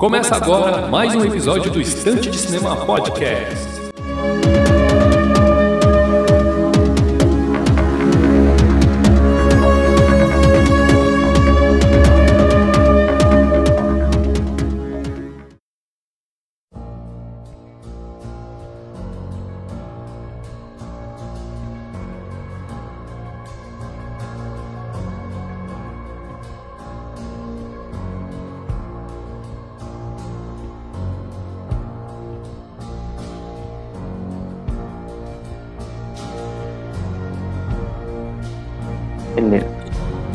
Começa agora mais um episódio do Estante de Cinema Podcast.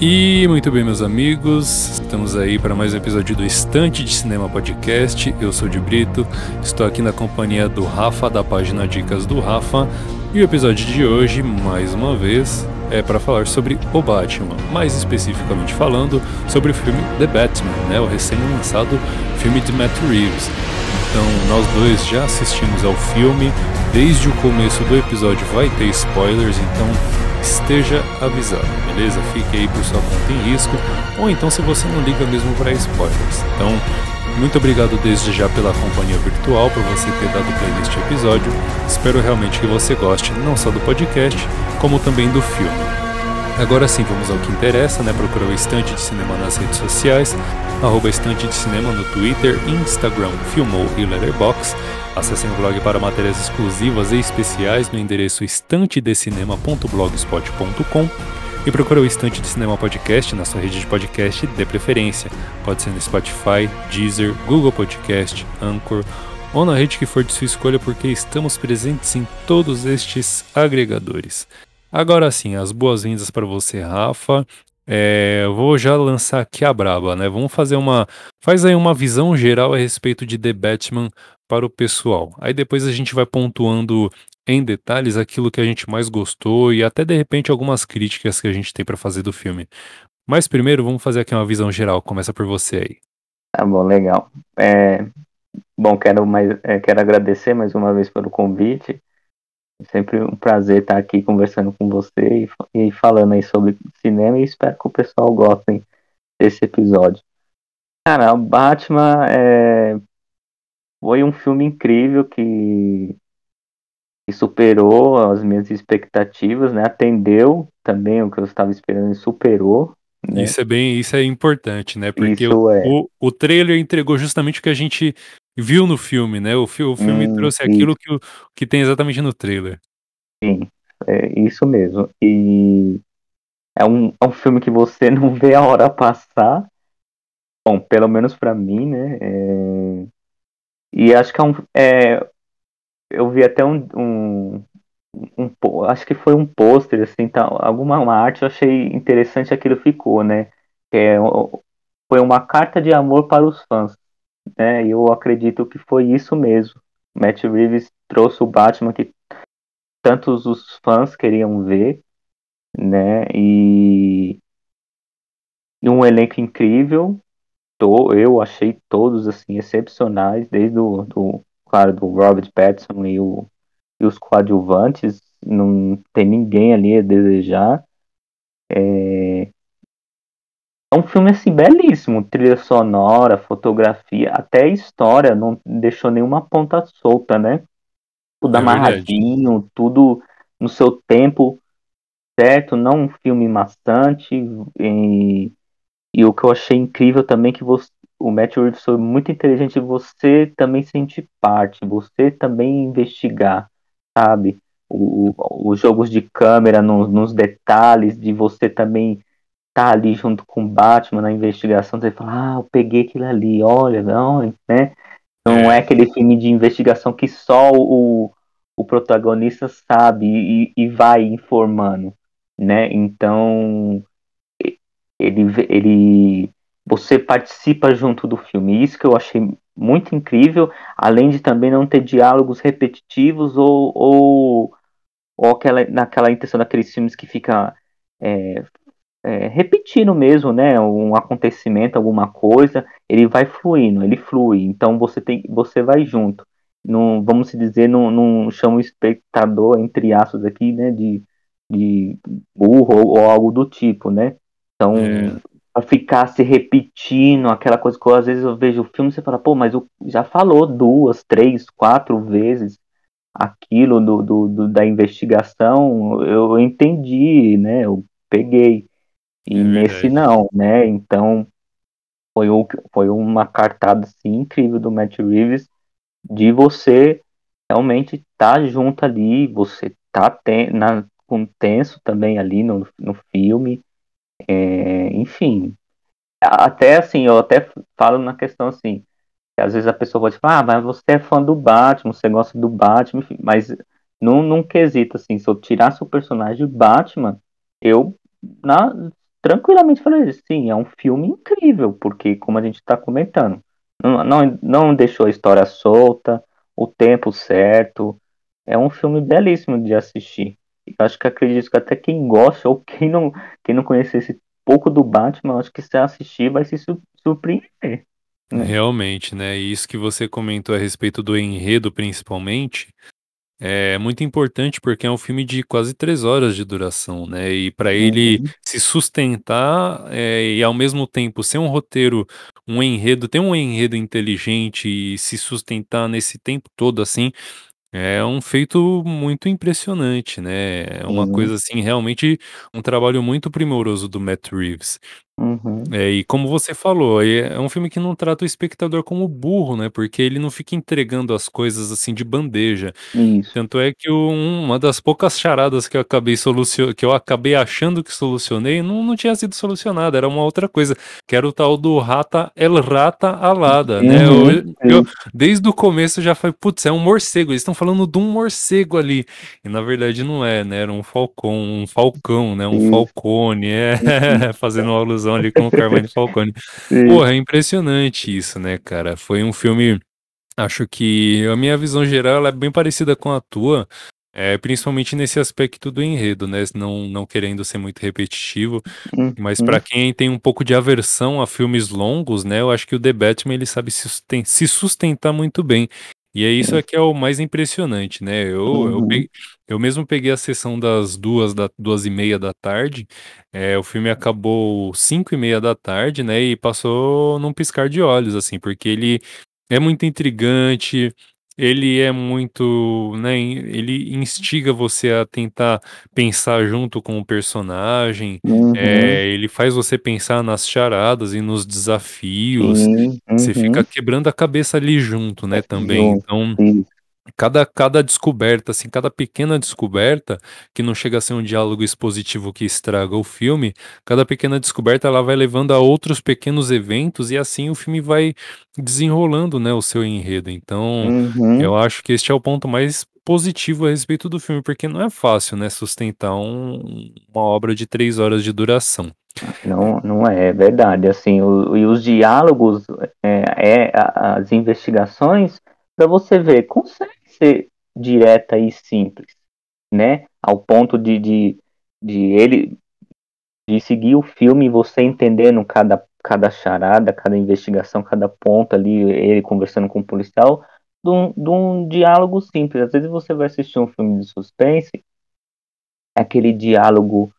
E muito bem, meus amigos, estamos aí para mais um episódio do Estante de Cinema Podcast. Eu sou de Brito, estou aqui na companhia do Rafa, da página Dicas do Rafa. E o episódio de hoje, mais uma vez, é para falar sobre o Batman, mais especificamente falando sobre o filme The Batman, né, o recém-lançado filme de Matt Reeves. Então, nós dois já assistimos ao filme, desde o começo do episódio vai ter spoilers, então esteja avisado, beleza? Fique aí por sua conta em risco, ou então se você não liga mesmo para spoilers. Então, muito obrigado desde já pela companhia virtual, por você ter dado play neste episódio. Espero realmente que você goste não só do podcast, como também do filme. Agora sim, vamos ao que interessa, né? Procura o Estante de Cinema nas redes sociais, arroba Estante de Cinema no Twitter, Instagram, Filmou e Letterboxd. Acessem o blog para matérias exclusivas e especiais no endereço estantedecinema.blogspot.com e procura o Estante de Cinema Podcast na sua rede de podcast de preferência. Pode ser no Spotify, Deezer, Google Podcast, Anchor ou na rede que for de sua escolha, porque estamos presentes em todos estes agregadores. Agora sim, as boas-vindas para você, Rafa. É, vou já lançar aqui a braba, né? Vamos fazer uma. Faz aí uma visão geral a respeito de The Batman para o pessoal. Aí depois a gente vai pontuando em detalhes aquilo que a gente mais gostou e até de repente algumas críticas que a gente tem para fazer do filme. Mas primeiro vamos fazer aqui uma visão geral. Começa por você aí. Tá bom, legal. É, bom, quero, mais, é, quero agradecer mais uma vez pelo convite. É sempre um prazer estar aqui conversando com você e, e falando aí sobre cinema e espero que o pessoal gostem desse episódio. Cara, o Batman é, foi um filme incrível que, que superou as minhas expectativas, né? Atendeu também o que eu estava esperando e superou. Né? Isso é bem, isso é importante, né? Porque o, é. o, o, trailer entregou justamente o que a gente viu no filme, né? O, o filme hum, trouxe aquilo que, que tem exatamente no trailer. Sim, é isso mesmo. E é um, é um filme que você não vê a hora passar. Bom, pelo menos para mim, né? É... E acho que é um. É, eu vi até um, um, um, Acho que foi um pôster, assim, tá, alguma uma arte eu achei interessante aquilo ficou, né? É, foi uma carta de amor para os fãs. Né? E eu acredito que foi isso mesmo. Matt Reeves trouxe o Batman que tantos os fãs queriam ver, né? E, e um elenco incrível, to, eu achei todos assim excepcionais, desde o do, claro, do Robert Pattinson e, o, e os coadjuvantes, não tem ninguém ali a desejar. É, é um filme assim belíssimo, trilha sonora, fotografia, até história, não deixou nenhuma ponta solta, né? Tudo é amarradinho, verdade. tudo no seu tempo, certo? Não um filme maçante, e e o que eu achei incrível também é que você, o Matt Reeves foi muito inteligente você também sentir parte, você também investigar, sabe? O, o, os jogos de câmera no, nos detalhes, de você também estar tá ali junto com o Batman na investigação, você fala, ah, eu peguei aquilo ali, olha, não, né? Não é, é aquele filme de investigação que só o, o protagonista sabe e, e vai informando, né? Então ele, ele você participa junto do filme. Isso que eu achei muito incrível, além de também não ter diálogos repetitivos ou, ou, ou aquela, naquela intenção daqueles filmes que fica é, é, repetindo mesmo, né? Um acontecimento, alguma coisa, ele vai fluindo, ele flui. Então você tem, você vai junto. Não, vamos dizer, não, não chama o espectador, entre aspas aqui, né? De, de burro ou, ou algo do tipo, né? Então, é. pra ficar se repetindo, aquela coisa que eu, às vezes eu vejo o filme e você fala, pô, mas eu já falou duas, três, quatro vezes aquilo do, do, do da investigação, eu entendi, né? Eu peguei. E É nesse não, né? Então foi, o, foi uma cartada assim, incrível do Matt Reeves de você realmente estar tá junto ali, você tá ten, na, com tenso também ali no, no filme. É, enfim, até assim, eu até falo na questão assim, que às vezes a pessoa pode falar, ah, mas você é fã do Batman, você gosta do Batman, enfim, mas num, num quesito assim, se eu tirasse o personagem Batman, eu na, tranquilamente falei, sim, é um filme incrível, porque como a gente está comentando, não, não, não deixou a história solta, o tempo certo, é um filme belíssimo de assistir. Eu acho que acredito que até quem gosta ou quem não, quem não conhecesse pouco do Batman, acho que se assistir vai se surpreender. Né? Realmente, né? E isso que você comentou a respeito do enredo, principalmente, é muito importante porque é um filme de quase três horas de duração, né? E para ele uhum. se sustentar é, e ao mesmo tempo ser um roteiro, um enredo, ter um enredo inteligente e se sustentar nesse tempo todo assim, é um feito muito impressionante, né? É uma coisa assim, realmente um trabalho muito primoroso do Matt Reeves. Uhum. É, e como você falou, é um filme que não trata o espectador como burro, né? Porque ele não fica entregando as coisas assim de bandeja. Isso. Tanto é que o- um- uma das poucas charadas que eu acabei que eu acabei achando que solucionei não, não tinha sido solucionada, era uma outra coisa, que era o tal do Rata El Rata Alada, né? Eu, Uhum. eu- desde o começo já falei, putz, é um morcego, eles estão falando de um morcego ali. E na verdade não é, né? Era um falcão, um falcão, né? Um Isso. falcone, é, Uhum. fazendo uma alusão ali com o Carmine Falcone. Sim. Porra, é impressionante isso, né, cara? Foi um filme Acho que a minha visão geral é bem parecida com a tua, é, principalmente nesse aspecto do enredo, né? Não, não querendo ser muito repetitivo, mas Uhum. para quem tem um pouco de aversão a filmes longos, né? Eu acho que o The Batman ele sabe se sustentar muito bem. E é isso é que é o mais impressionante, né? Eu, eu, Uhum. peguei- eu mesmo peguei a sessão das duas, da, duas e meia da tarde. é, o filme acabou cinco e meia da tarde, né? E passou num piscar de olhos, assim, porque ele é muito intrigante, ele é muito, né, ele instiga você a tentar pensar junto com o personagem, Uhum. eh, ele faz você pensar nas charadas e nos desafios, Sim. você fica Uhum. quebrando a cabeça ali junto, né, também. Junto. Então. Cada cada descoberta, assim, cada pequena descoberta, que não chega a ser um diálogo expositivo que estraga o filme, cada pequena descoberta ela vai levando a outros pequenos eventos e assim o filme vai desenrolando, né, o seu enredo. Então, Uhum. eu acho que este é o ponto mais positivo a respeito do filme, porque não é fácil, né, sustentar um uma obra de 3 horas de duração. Não, não é, é verdade. Assim, o, e os diálogos, é, é, as investigações, para você ver, consegue ser direta e simples, né? Ao ponto de, de, de ele de seguir o filme e você entendendo cada, cada charada, cada investigação, cada ponto ali, ele conversando com o policial, de um, de um diálogo simples. Às vezes você vai assistir um filme de suspense, aquele diálogo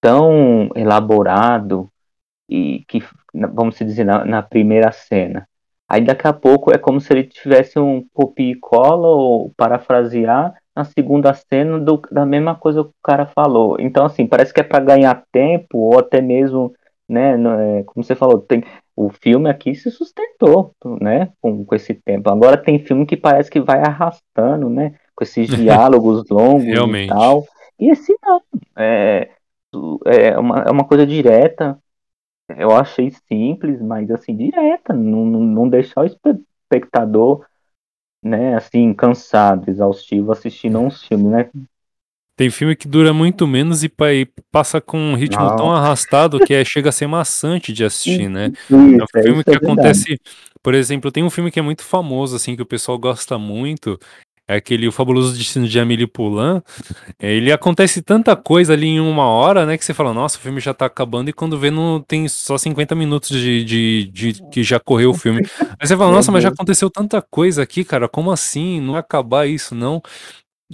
tão elaborado e que, vamos dizer, na, na primeira cena. Aí daqui a pouco é como se ele tivesse um copia e cola ou parafrasear na segunda cena do, da mesma coisa que o cara falou. Então, assim, parece que é para ganhar tempo ou até mesmo, né, é, como você falou, tem, o filme aqui se sustentou, né, com, com esse tempo. Agora tem filme que parece que vai arrastando, né, com esses diálogos longos e Realmente. tal. E esse não, é, é uma, é uma coisa direta, eu achei simples, mas assim, direta, não, não, deixar o espe- espectador, né, assim, cansado, exaustivo, assistindo a um filme, né? Tem filme que dura muito menos e pa e passa com um ritmo tão Não, arrastado que, eh, chega a ser maçante de assistir, né. É um isso, é, filme isso que é acontece por exemplo, tem um filme que é muito famoso, assim, que o pessoal gosta muito, é aquele O Fabuloso Destino de Amélie Poulain, eh, ele acontece tanta coisa ali em 1 hora, né, que você fala: "Nossa, o filme já tá acabando", e quando vê não tem só 50 minutos de de de que já correu o filme. Aí você fala: "Nossa, mas já Deus. aconteceu tanta coisa aqui, cara, como assim? Não vai acabar isso não?".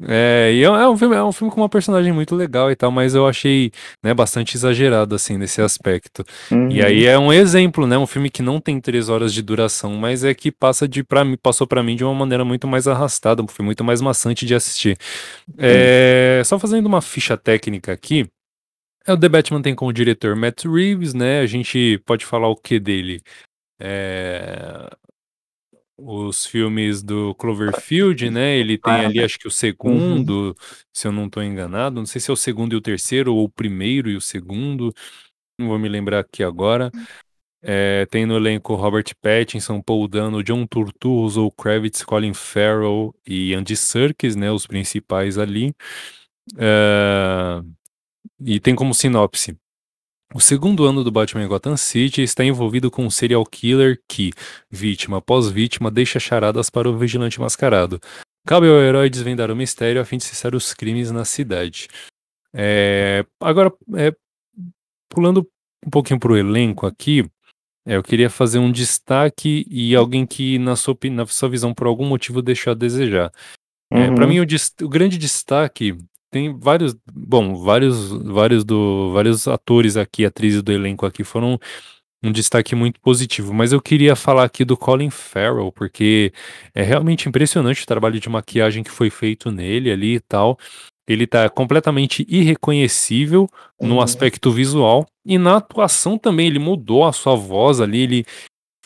É, e é, é, um filme, é um filme com uma personagem muito legal e tal, mas eu achei né, bastante exagerado, assim, nesse aspecto. Uhum. E aí é um exemplo, né? Um filme que não tem três horas de duração, mas é que passa de para mim, passou para mim de uma maneira muito mais arrastada, foi muito mais maçante de assistir. É, só fazendo uma ficha técnica aqui. É, o The Batman tem como diretor Matt Reeves, né? A gente pode falar o que dele? É, os filmes do Cloverfield, né? Ele tem ali, acho que o segundo, uhum. se eu não estou enganado. Não sei se é o segundo e o terceiro, ou o primeiro e o segundo. Não vou me lembrar aqui agora. É, tem no elenco Robert Pattinson, Paul Dano, John Turturro, Zoe Kravitz, Colin Farrell e Andy Serkis, né? Os principais ali. É, e tem como sinopse. O segundo ano do Batman Gotham City está envolvido com um serial killer que, vítima após vítima, deixa charadas para o vigilante mascarado. Cabe ao herói desvendar o mistério a fim de cessar os crimes na cidade. É, agora, é, pulando um pouquinho para o elenco aqui, é, eu queria fazer um destaque e alguém que, na sua, na sua visão, por algum motivo, deixou a desejar. É, uhum. para mim, o, o, grande destaque tem vários, bom, vários, vários do, vários atores aqui, atrizes do elenco aqui foram um destaque muito positivo, mas eu queria falar aqui do Colin Farrell, porque é realmente impressionante o trabalho de maquiagem que foi feito nele ali e tal. Ele tá completamente irreconhecível no uhum. aspecto visual e na atuação também, ele mudou a sua voz ali, ele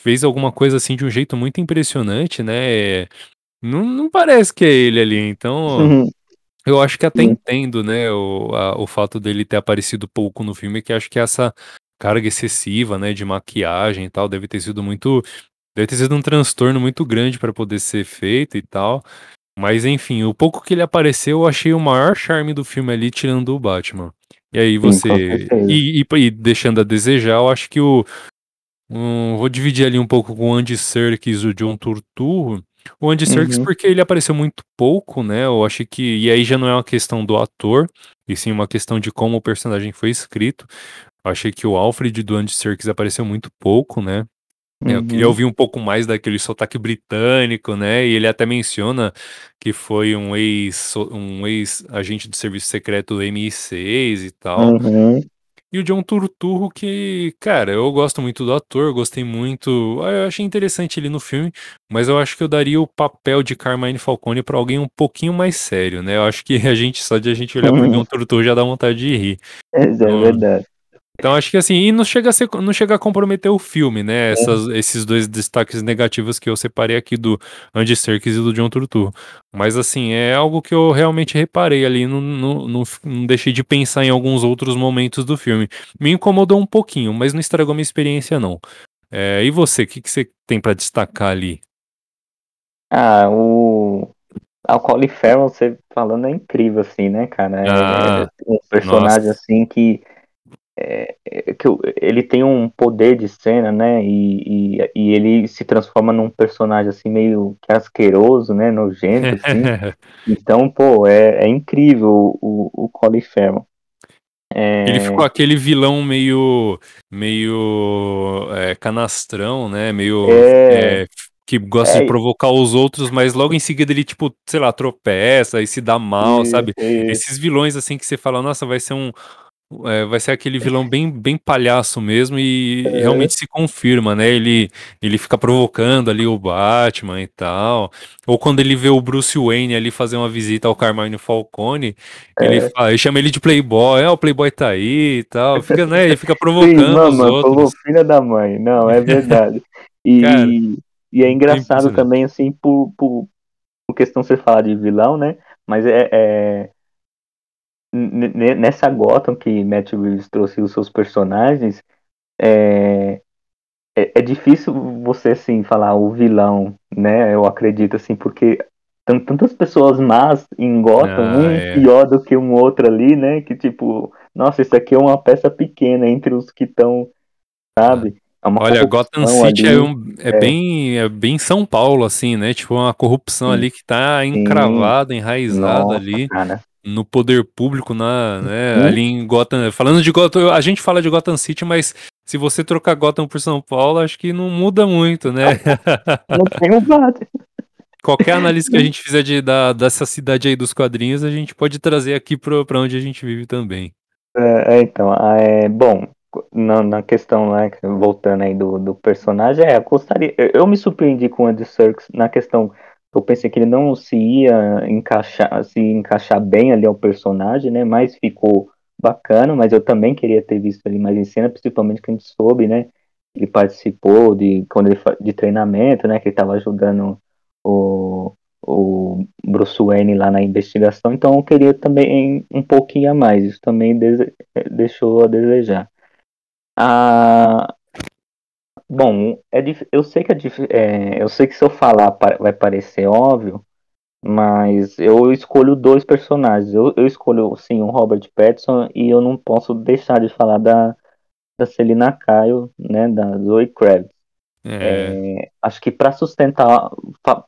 fez alguma coisa assim de um jeito muito impressionante, né? Não, não parece que é ele ali, então uhum. Eu acho que até Sim. entendo, né, o, a, o fato dele ter aparecido pouco no filme, que acho que essa carga excessiva, né, de maquiagem e tal, deve ter sido muito. Deve ter sido um transtorno muito grande para poder ser feito e tal. Mas enfim, o pouco que ele apareceu, eu achei o maior charme do filme ali, tirando o Batman. E aí você. Sim, e, e, e, deixando a desejar, eu acho que o. Um, vou dividir ali um pouco com o Andy Serkis e o John Turturro. O Andy Serkis, uhum. porque ele apareceu muito pouco, né? Eu acho que. E aí já não é uma questão do ator, e sim uma questão de como o personagem foi escrito. Eu achei que o Alfred do Andy Serkis apareceu muito pouco, né? Uhum. Eu queria ouvir um pouco mais daquele sotaque britânico, né? E ele até menciona que foi um ex um ex agente do serviço secreto do MI6 e tal. Uhum. E o John Turturro, que, cara, eu gosto muito do ator, gostei muito. Ah, eu achei interessante ele no filme, mas eu acho que eu daria o papel de Carmine Falcone para alguém um pouquinho mais sério, né? Eu acho que a gente, só de a gente olhar pro John Turturro já dá vontade de rir. É, é então, verdade. Então acho que assim, e não chega a, ser, não chega a comprometer o filme, né? É. Essas, é. Esses dois destaques negativos que eu separei aqui do Andy Serkis e do John Turturro. Mas assim, é algo que eu realmente reparei ali, não, não, não, não, deixei de pensar em alguns outros momentos do filme. Me incomodou um pouquinho, mas não estragou minha experiência não. É, e você, o que, que você tem para destacar ali? Ah, o... A Colin Farrell, você falando, é incrível, assim, né, cara? É, ah, é um personagem, nossa. assim, que é, é, que ele tem um poder de cena, né? E, e, e, ele se transforma num personagem assim meio que asqueroso, né? Nojento, assim. então, pô, é, é incrível o, o Colin Farrell. É... Ele ficou aquele vilão meio meio é, canastrão, né? Meio é. que gosta de provocar os outros, mas logo em seguida ele tipo, sei lá, tropeça e se dá mal, isso, sabe? Isso. Esses vilões assim que você fala, nossa, vai ser um é, vai ser aquele vilão bem, bem palhaço mesmo e, é. realmente se confirma, né? Ele, ele fica provocando ali o Batman e tal. Ou quando ele vê o Bruce Wayne ali fazer uma visita ao Carmine Falcone, é. ele, fala, ele chama ele de Playboy, é, o Playboy tá aí e tal. Fica, né? Ele fica provocando Sim, mano, os outros. Filha da mãe, não, é verdade. E, Cara, e é engraçado também, assim, por, por, por questão de você falar de vilão, né? Mas é, é nessa Gotham que Matt Reeves trouxe os seus personagens, é, é, é, difícil você assim falar o vilão, né? Eu acredito assim, porque tantas pessoas más em Gotham, ah, um é. pior do que um outro ali, né? Que tipo, nossa, isso aqui é uma peça pequena entre os que estão, sabe? É Olha, Gotham City ali, é, um, é, é, Bem, é bem São Paulo, assim, né? Tipo, uma corrupção sim, ali que tá encravada, enraizada nossa, ali. Cara no poder público, na, né, uhum. ali em Gotham. Falando de Gotham, a gente fala de Gotham City, mas se você trocar Gotham por São Paulo, acho que não muda muito, né? Não tem qualquer análise que a gente fizer de, da, dessa cidade aí dos quadrinhos, a gente pode trazer aqui para onde a gente vive também. É, é, então, é, bom, na, na questão, né, voltando aí do, do personagem, é, eu gostaria, eu, eu me surpreendi com o Andy Serkis na questão, eu pensei que ele não se ia encaixar, se encaixar bem ali ao personagem, né, mas ficou bacana, mas eu também queria ter visto ele mais em cena, principalmente que a gente soube, né, ele participou de, quando ele, de treinamento, né, que ele estava ajudando o, o Bruce Wayne lá na investigação, então eu queria também um pouquinho a mais, isso também deixou a desejar. Ah, bom, é eu sei que é, é, eu sei que se eu falar vai parecer óbvio, mas eu escolho dois personagens. Eu, eu escolho sim o Robert Pattinson e eu não posso deixar de falar da da Selina Kyle, né, da Zoe Kravitz. É. É, acho que para sustentar,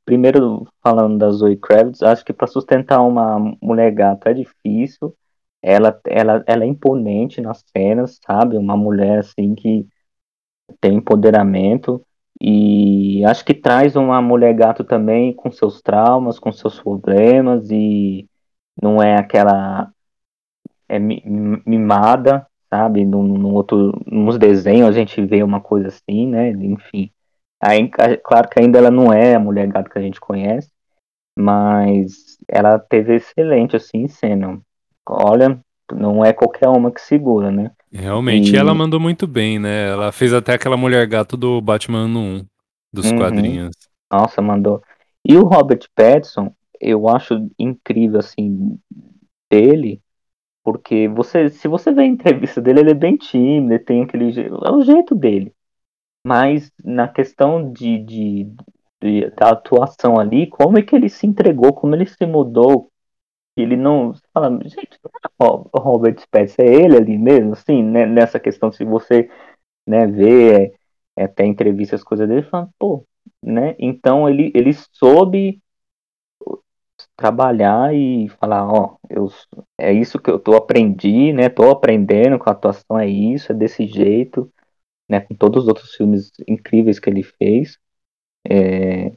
primeiro falando da Zoe Kravitz, acho que para sustentar uma mulher gata é difícil. Ela, ela, ela é imponente nas cenas, sabe? Uma mulher assim que tem empoderamento e acho que traz uma mulher gato também com seus traumas, com seus problemas e não é aquela é mimada, sabe? Num, num outro, nos desenhos a gente vê uma coisa assim, né? Enfim. Aí, claro que ainda ela não é a mulher gato que a gente conhece, mas ela teve excelente assim cena. Olha, não é qualquer uma que segura, né? Realmente, e... ela mandou muito bem, né? Ela fez até aquela mulher gato do Batman no 1, dos uhum. quadrinhos. Nossa, mandou. E o Robert Pattinson, eu acho incrível, assim, dele, porque você, se você vê a entrevista dele, ele é bem tímido, ele tem aquele é o jeito dele. Mas na questão de, de, de, da atuação ali, como é que ele se entregou, como ele se mudou, ele não fala, gente, o Robert Pattinson é ele ali mesmo, assim, né, nessa questão, se você né, vê é, até entrevistas, coisas dele, fala, pô, né, então ele, ele soube trabalhar e falar, ó, eu, é isso que eu tô aprendi, né? Tô aprendendo com a atuação, é isso, é desse jeito, né? Com todos os outros filmes incríveis que ele fez. É,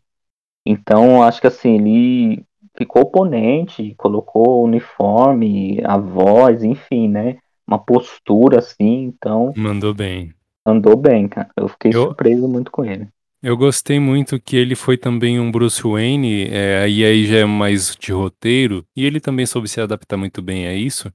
então, acho que assim, ele ficou oponente, colocou o uniforme, a voz, enfim, né? Uma postura assim, então. Mandou bem. Andou bem, cara. Eu fiquei eu... surpreso muito com ele. Eu gostei muito que ele foi também um Bruce Wayne, é, e aí já é mais de roteiro, e ele também soube se adaptar muito bem a isso,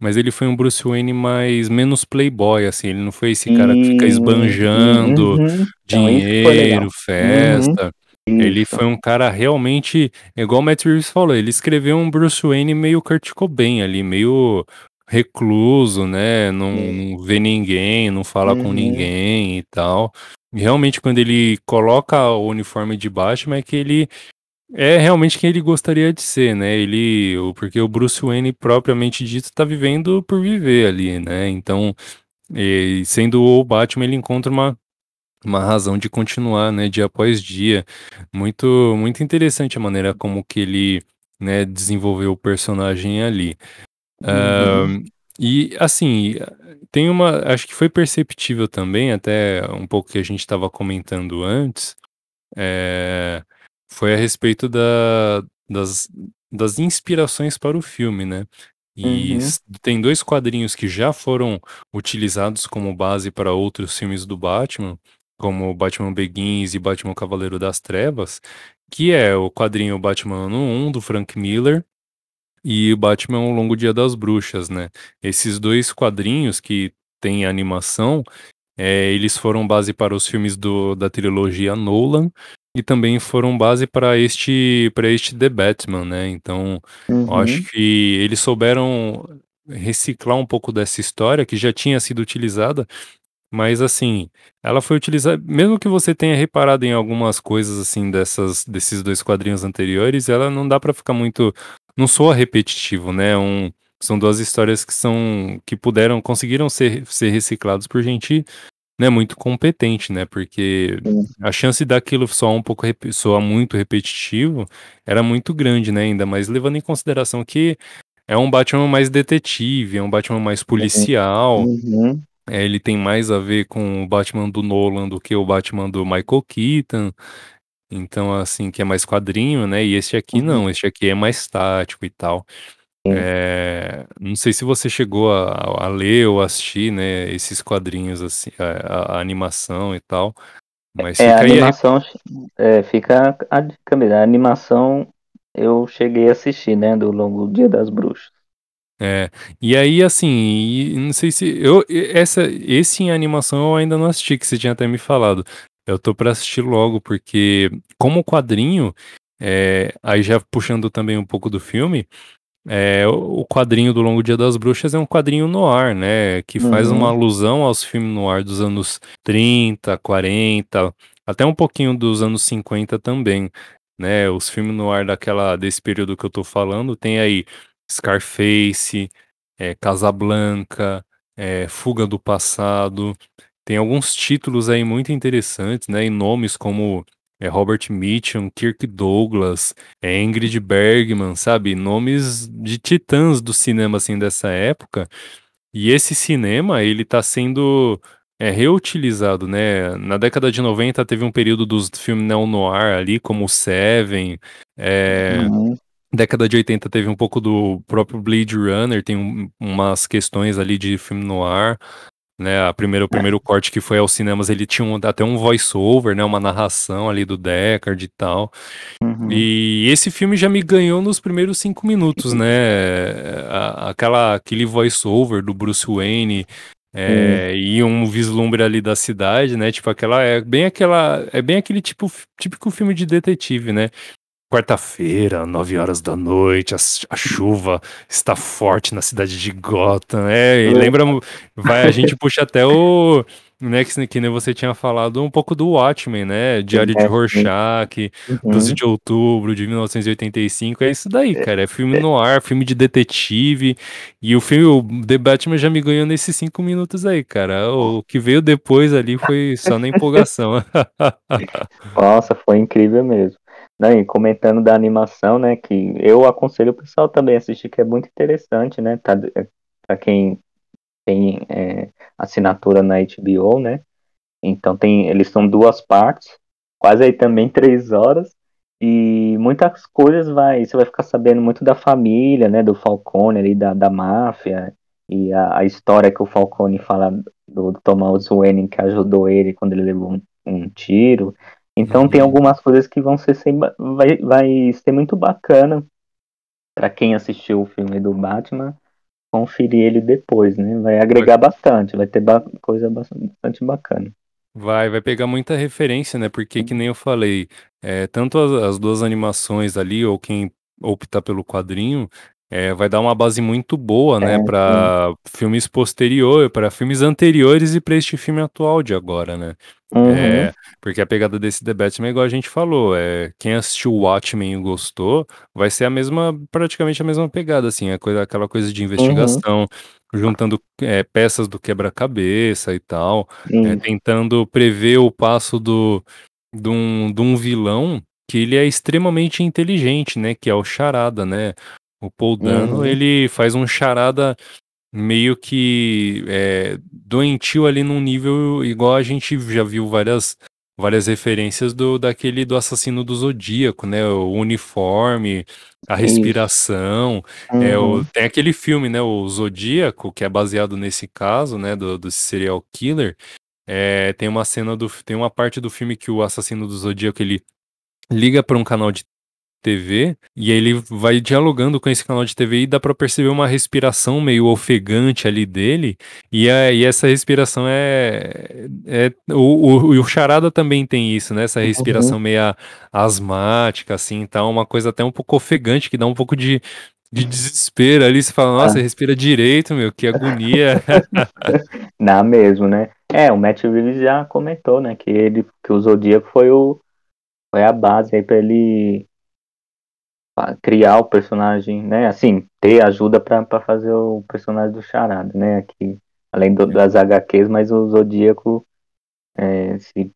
mas ele foi um Bruce Wayne mais menos playboy, assim, ele não foi esse cara que fica esbanjando uhum. dinheiro, uhum. festa. Uhum. Ele foi um cara realmente, igual o Matt Reeves falou, ele escreveu um Bruce Wayne meio Kurt Cobain ali, meio recluso, né? Não, não vê ninguém, não fala com uhum. ninguém e tal realmente quando ele coloca o uniforme de Batman é que ele é realmente quem ele gostaria de ser, né? Ele, porque o Bruce Wayne propriamente dito está vivendo por viver ali, né? Então, e, sendo o Batman, ele encontra uma uma razão de continuar, né, dia após dia. Muito muito interessante a maneira como que ele, né, desenvolveu o personagem ali. Uhum. Uh, e assim, tem uma. Acho que foi perceptível também, até um pouco que a gente estava comentando antes, é, foi a respeito da, das, das inspirações para o filme, né? E uhum. tem dois quadrinhos que já foram utilizados como base para outros filmes do Batman, como Batman Begins e Batman Cavaleiro das Trevas, que é o quadrinho Batman Ano 1 do Frank Miller e o Batman O Longo Dia das Bruxas, né? Esses dois quadrinhos que têm animação, é, eles foram base para os filmes do, da trilogia Nolan e também foram base para este para este The Batman, né? Então, uhum. acho que eles souberam reciclar um pouco dessa história que já tinha sido utilizada, mas assim, ela foi utilizada, mesmo que você tenha reparado em algumas coisas assim dessas desses dois quadrinhos anteriores, ela não dá para ficar muito não soa repetitivo, né? Um, são duas histórias que são que puderam conseguiram ser, ser reciclados por gente né, muito competente, né? Porque a chance daquilo soar um pouco soar muito repetitivo era muito grande, né? Ainda mais levando em consideração que é um Batman mais detetive, é um Batman mais policial. Uhum. É, ele tem mais a ver com o Batman do Nolan do que o Batman do Michael Keaton. Então, assim, que é mais quadrinho, né? E este aqui Uhum. não, este aqui é mais tático e tal. É, não sei se você chegou a, a ler ou assistir, né, esses quadrinhos, assim, a, a animação e tal, mas É, a a animação é, fica a dica mesmo. A animação eu cheguei a assistir, né? Do Longo Dia das Bruxas. É, e aí assim, e não sei se eu essa esse em animação eu ainda não assisti, que você tinha até me falado. Eu tô pra assistir logo porque como quadrinho, é, aí já puxando também um pouco do filme, é, o quadrinho do Longo Dia das Bruxas é um quadrinho noir, né, que faz uma Uhum. alusão aos filmes noir dos anos 30, 40, até um pouquinho dos anos 50 também, né? Os filmes noir daquela desse período que eu tô falando, tem aí Scarface, é, Casablanca, é, Fuga do Passado. Tem alguns títulos aí muito interessantes, né? E nomes como é, Robert Mitchum, Kirk Douglas, é, Ingrid Bergman, sabe? Nomes de titãs do cinema, assim, dessa época. E esse cinema, ele tá sendo é, reutilizado, né? Na década de 90 teve um período dos filmes neo-noir ali, como Seven, é, Uhum. Década de 80 teve um pouco do próprio Blade Runner, tem um, umas questões ali de filme noir, né? A primeira, o primeiro corte que foi aos cinemas, ele tinha um, até um voice-over, né? Uma narração ali do Deckard e tal. Uhum. E esse filme já me ganhou nos primeiros cinco minutos, né? Aquela, aquele voice-over do Bruce Wayne. é, e um vislumbre ali da cidade, né? Tipo aquela é bem aquela é bem aquele tipo típico filme de detetive, né? Quarta-feira, 9 horas da noite, a, a chuva está forte na cidade de Gotham. É, e lembra, vai, a gente puxa até o, né, que, que nem você tinha falado, um pouco do Watchmen, né? Diário de É. Rorschach, 12 Uhum. de outubro de 1985. É isso daí, cara. É filme no ar, filme de detetive. E o filme, o The Batman já me ganhou nesses cinco minutos aí, cara. O que veio depois ali foi só na empolgação. Nossa, foi incrível mesmo. Não, e comentando da animação, né, que eu aconselho o pessoal também assistir, que é muito interessante, né, tá, pra quem tem é, assinatura na HBO, né, então tem, eles são duas partes, quase aí também três horas, e muitas coisas vai, você vai ficar sabendo muito da família, né, do Falcone ali, da, da máfia, e a, a história que o Falcone fala do, do Thomas Wayne, que ajudou ele quando ele levou um, um tiro, então tem Uhum. algumas coisas que vão ser sem, vai, vai ser muito bacana para quem assistiu o filme do Batman conferir ele depois, né? Vai agregar bastante, vai ter ba coisa bastante bacana. Vai, vai pegar muita referência, né? Porque que nem eu falei, é, tanto as, as duas animações ali, ou quem optar pelo quadrinho, é, vai dar uma base muito boa, né? É. Para filmes posteriores, para filmes anteriores e para este filme atual de agora, né? Uhum, É, porque a pegada desse The Batman é igual a gente falou, é, quem assistiu o Watchmen e gostou, vai ser a mesma, praticamente a mesma pegada, assim, é coisa, aquela coisa de uhum, investigação, juntando é, peças do quebra-cabeça e tal, é, tentando prever o passo do, de um, de um vilão que ele é extremamente inteligente, né, que é o Charada, né? O Paul Dano, Uhum, ele faz um charada meio que é, doentio ali num nível igual a gente já viu várias várias referências do daquele do assassino do Zodíaco, né? O uniforme, a respiração, é o Uhum, tem aquele filme, né? O Zodíaco que é baseado nesse caso, né? Do, do serial killer. É, tem uma cena do tem uma parte do filme que o assassino do Zodíaco ele liga para um canal de TV e ele vai dialogando com esse canal de TV e dá pra perceber uma respiração meio ofegante ali dele e, a, e essa respiração é, é o, o, o Charada também tem isso, né? Essa respiração uhum. meio asmática assim, tá uma coisa até um pouco ofegante que dá um pouco de de desespero ali, você fala, nossa, Ah. respira direito, meu, que agonia. Dá mesmo, né? É, o Matt Reeves já comentou, né, que ele que o Zodíaco foi o foi a base aí para ele criar o personagem, né? Assim, ter ajuda para fazer o personagem do Charada, né? Aqui, além do, das HQs, mas o Zodíaco é, se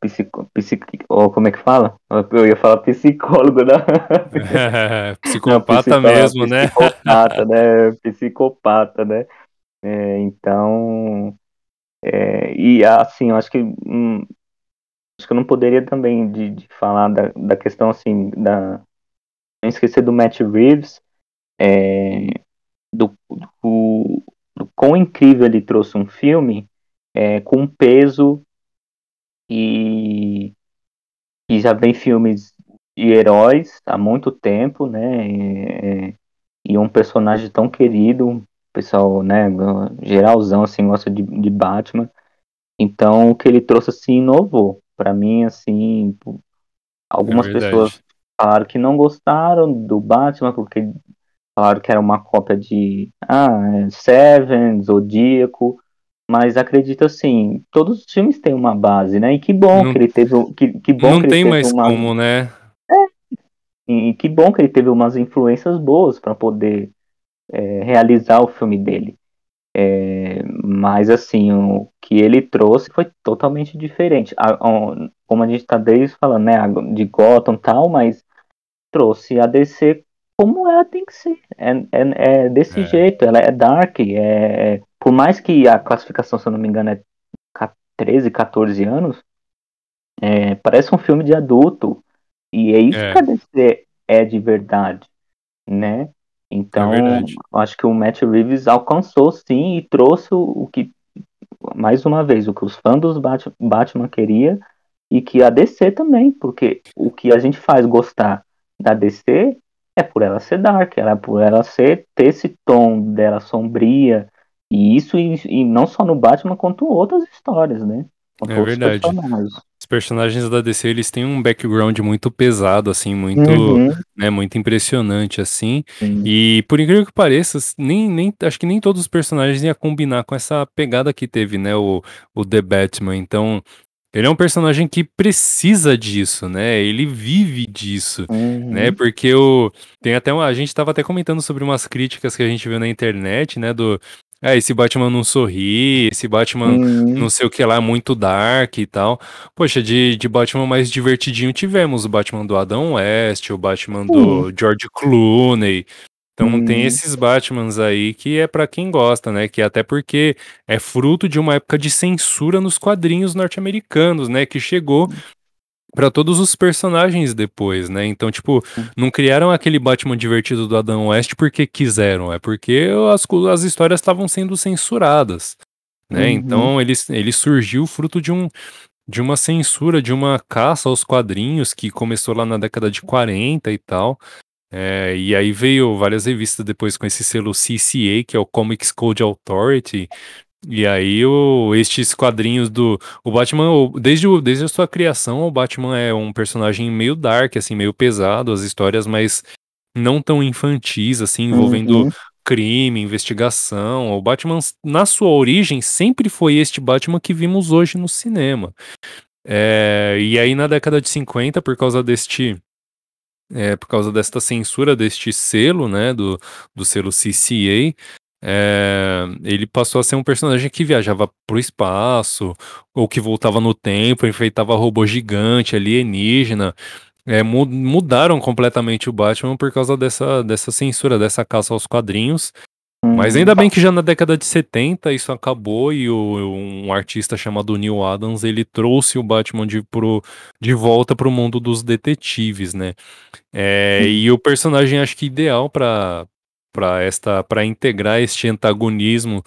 psico, psico, ou como é que fala? Eu ia falar psicólogo, né? psicopata Não, mesmo, né? Psicopata, né? Psicopata, né? É, então, é, e assim, eu acho que hum, acho que eu não poderia também de, de falar da, da questão assim da não esquecer do Matt Reeves é, do, do, do quão incrível ele trouxe um filme é, com peso e, e já vem filmes de heróis há muito tempo, né? E, e um personagem tão querido, pessoal, né, geralzão assim gosta de, de Batman. Então o que ele trouxe assim inovou. Para mim assim, algumas É pessoas falaram que não gostaram do Batman porque falaram que era uma cópia de ah, é, Seven, Zodíaco, mas acredito assim, todos os filmes têm uma base, né? E que bom Não, que ele teve, um- que, que bom não que ele tem teve mais uma, como, né? e que bom que ele teve umas influências boas para poder é, realizar o filme dele. É, mas assim, o que ele trouxe foi totalmente diferente. A- a- como a gente está desde falando, né, de Gotham e tal, mas trouxe a DC como ela tem que ser. É, é, é desse É. jeito, ela é dark. É, por mais que a classificação, se eu não me engano, é ca- 13, 14 anos, é, parece um filme de adulto. E é isso É. que a DC é de verdade, né? Então, verdade. eu acho que o Matt Reeves alcançou sim e trouxe o, que, mais uma vez, o que os fãs dos Bat- Batman queria e que a DC também, porque o que a gente faz gostar da DC é por ela ser dark, ela é por ela ser ter esse tom dela sombria e isso e, e não só no Batman quanto outras histórias, né? Quanto É verdade. personagens. Personagens da DC, eles têm um background muito pesado, assim, muito, Uhum, né, muito impressionante, assim. sim. E por incrível que pareça, nem, nem, acho que nem todos os personagens iam combinar com essa pegada que teve, né, o, o The Batman. Então, ele é um personagem que precisa disso, né? Ele vive disso, né? Uhum, Porque o, tem até uma, a gente tava até comentando sobre umas críticas que a gente viu na internet, né, do ah, esse Batman não sorri, esse Batman uhum, não sei o que lá, muito dark e tal. Poxa, de, de Batman mais divertidinho tivemos o Batman do Adam West, o Batman do George Clooney. Então tem uhum, esses Batmans aí que é pra quem gosta, né? Que até porque é fruto de uma época de censura nos quadrinhos norte-americanos, né? Que chegou pra todos os personagens depois, né? Então, tipo, não criaram aquele Batman divertido do Adam West porque quiseram, é porque as, as histórias estavam sendo censuradas, né? uhum, Então ele, ele surgiu fruto de um de uma censura, de uma caça aos quadrinhos que começou lá na década de 40 e tal. É, e aí veio várias revistas depois com esse selo CCA, que é o Comics Code Authority. E aí o, estes quadrinhos do o Batman, desde, o- desde a sua criação, o Batman é um personagem meio dark, assim, meio pesado, as histórias mais não tão infantis, assim, envolvendo uhum, crime, investigação. O Batman, na sua origem, sempre foi este Batman que vimos hoje no cinema. É, e aí na década de 50, por causa deste é, por causa desta censura deste selo, né, do, do selo CCA, é, ele passou a ser um personagem que viajava pro espaço, ou que voltava no tempo, enfeitava robô gigante, alienígena. É, mu- mudaram completamente o Batman por causa dessa, dessa censura, dessa caça aos quadrinhos. Mas ainda bem que já na década de 70 isso acabou e o- um artista chamado Neil Adams, ele trouxe o Batman de, pro, de volta pro mundo dos detetives, né? É, e o personagem acho que ideal para para esta para integrar este antagonismo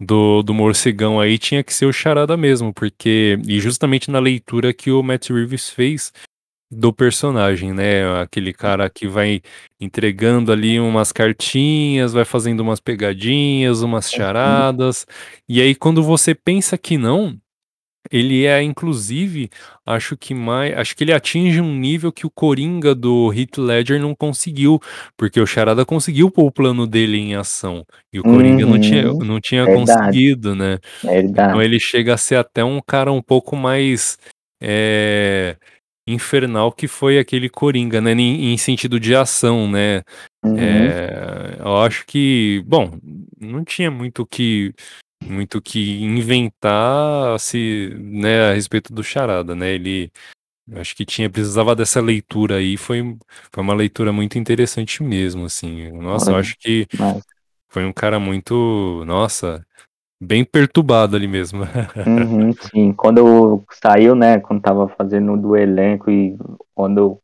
do, do morcegão aí tinha que ser o Charada mesmo, porque e justamente na leitura que o Matt Reeves fez do personagem, né? Aquele cara que vai entregando ali umas cartinhas, vai fazendo umas pegadinhas, umas charadas, e aí quando você pensa que não, ele é, inclusive, acho que mais. Acho que ele atinge um nível que o Coringa do Heath Ledger não conseguiu. Porque o Charada conseguiu pôr o plano dele em ação. E o Coringa não tinha, Uhum, não tinha verdade, conseguido, né? Então verdade. ele chega a ser até um cara um pouco mais. é, infernal que foi aquele Coringa, né? Em, em sentido de ação, né? Uhum, É, eu acho que, bom, não tinha muito o que muito que inventar se, né, a respeito do Charada, né? Ele acho que tinha precisava dessa leitura aí, foi, foi uma leitura muito interessante mesmo, assim. Nossa, eu acho que foi um cara muito, nossa, bem perturbado ali mesmo. Uhum, sim, quando saiu, né, quando tava fazendo do elenco e quando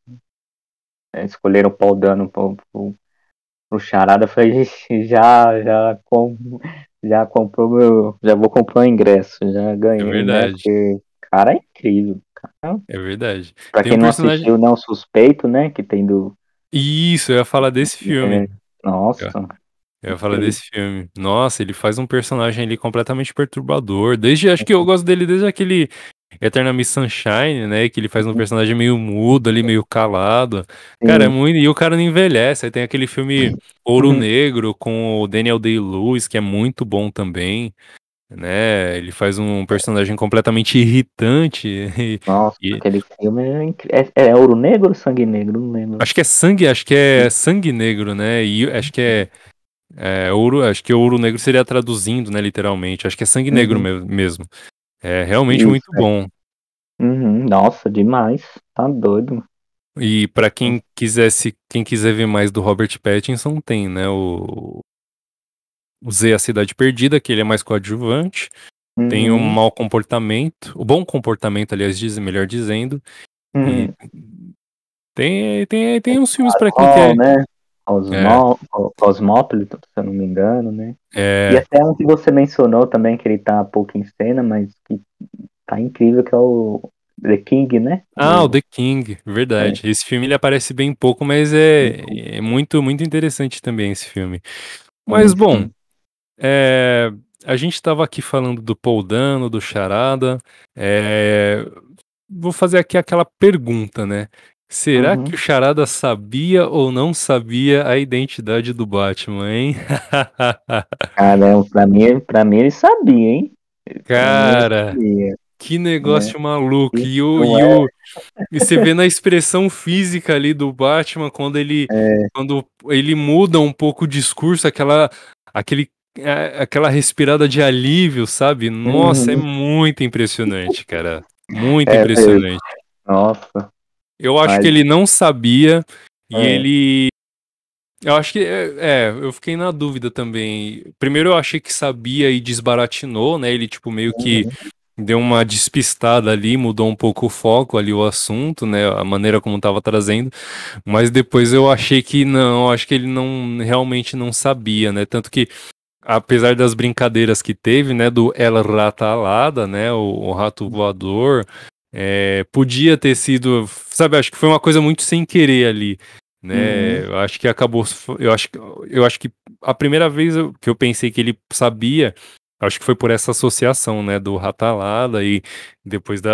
é, escolheram o Paul Dano pro, pro, pro Charada, eu falei, já, já, com, já comprou meu, já vou comprar o ingresso, já ganhei, É verdade. né, porque, cara, é incrível, cara. É verdade. Pra Tem quem um não personagem- assistiu, não, Suspeito, né, que tem do... Isso, eu ia falar desse filme. é, nossa, Eu ia falar desse filme. Nossa, ele faz um personagem ali completamente perturbador. Desde, acho que eu gosto dele desde aquele Eternal Miss Sunshine, né? Que ele faz um personagem meio mudo ali, meio calado. Cara, é muito. E o cara não envelhece. Aí tem aquele filme Ouro Uhum. Negro com o Daniel Day-Lewis, que é muito bom também. Né? Ele faz um personagem completamente irritante. e- nossa, e- aquele filme é, é, é Ouro Negro ou Sangue Negro? Não lembro. Acho que é sangue, acho que é sangue negro, né? E acho que é, é ouro, acho que ouro negro seria traduzindo, né, literalmente. Acho que é sangue negro Uhum. me- mesmo. É realmente Isso, muito é. bom. Uhum, nossa, demais, tá doido. E pra quem quisesse, quem quiser ver mais do Robert Pattinson, tem, né, o o Z a Cidade Perdida, que ele é mais coadjuvante. Tem o Uhum, mau comportamento, o bom comportamento, aliás, diz, melhor dizendo. uhum. E tem, tem, tem uns filmes pra quem quer. né? Osmo, Cosmopolitan, se eu não me engano, né? E É, até um que você mencionou também, que ele tá pouco em cena, mas que tá incrível, que é o The King, né? Ah, o The King, verdade. Esse filme ele aparece bem pouco, mas é, é muito, muito interessante também esse filme. Mas, Sim, bom, é, a gente estava aqui falando do Paul Dano, do Charada. é, vou fazer aqui aquela pergunta, né? Será Uhum. que o Charada sabia ou não sabia a identidade do Batman, hein? Cara, pra mim, pra mim ele sabia, hein? Cara, sabia. que negócio maluco. E, o, e, é? o, e você vê na expressão física ali do Batman, quando ele, É. quando ele muda um pouco o discurso, aquela, aquele, é, aquela respirada de alívio, sabe? Nossa, é Uhum. muito impressionante, cara. Muito É impressionante. Nossa. Eu acho Mas- que ele não sabia e É. ele. Eu acho que. É, é, eu fiquei na dúvida também. Primeiro eu achei que sabia e desbaratinou, né? Ele, tipo, meio que Uhum. deu uma despistada ali, mudou um pouco o foco ali, o assunto, né? A maneira como tava trazendo. Mas depois eu achei que não, acho que ele não realmente não sabia, né? Tanto que. Apesar das brincadeiras que teve, né, do El Rata Alada, né, o, o rato voador, é, podia ter sido, sabe, acho que foi uma coisa muito sem querer ali, né? Eu acho que acabou, eu acho, que- eu acho que a primeira vez que eu pensei que ele sabia, acho que foi por essa associação, né, do Ratalada e depois da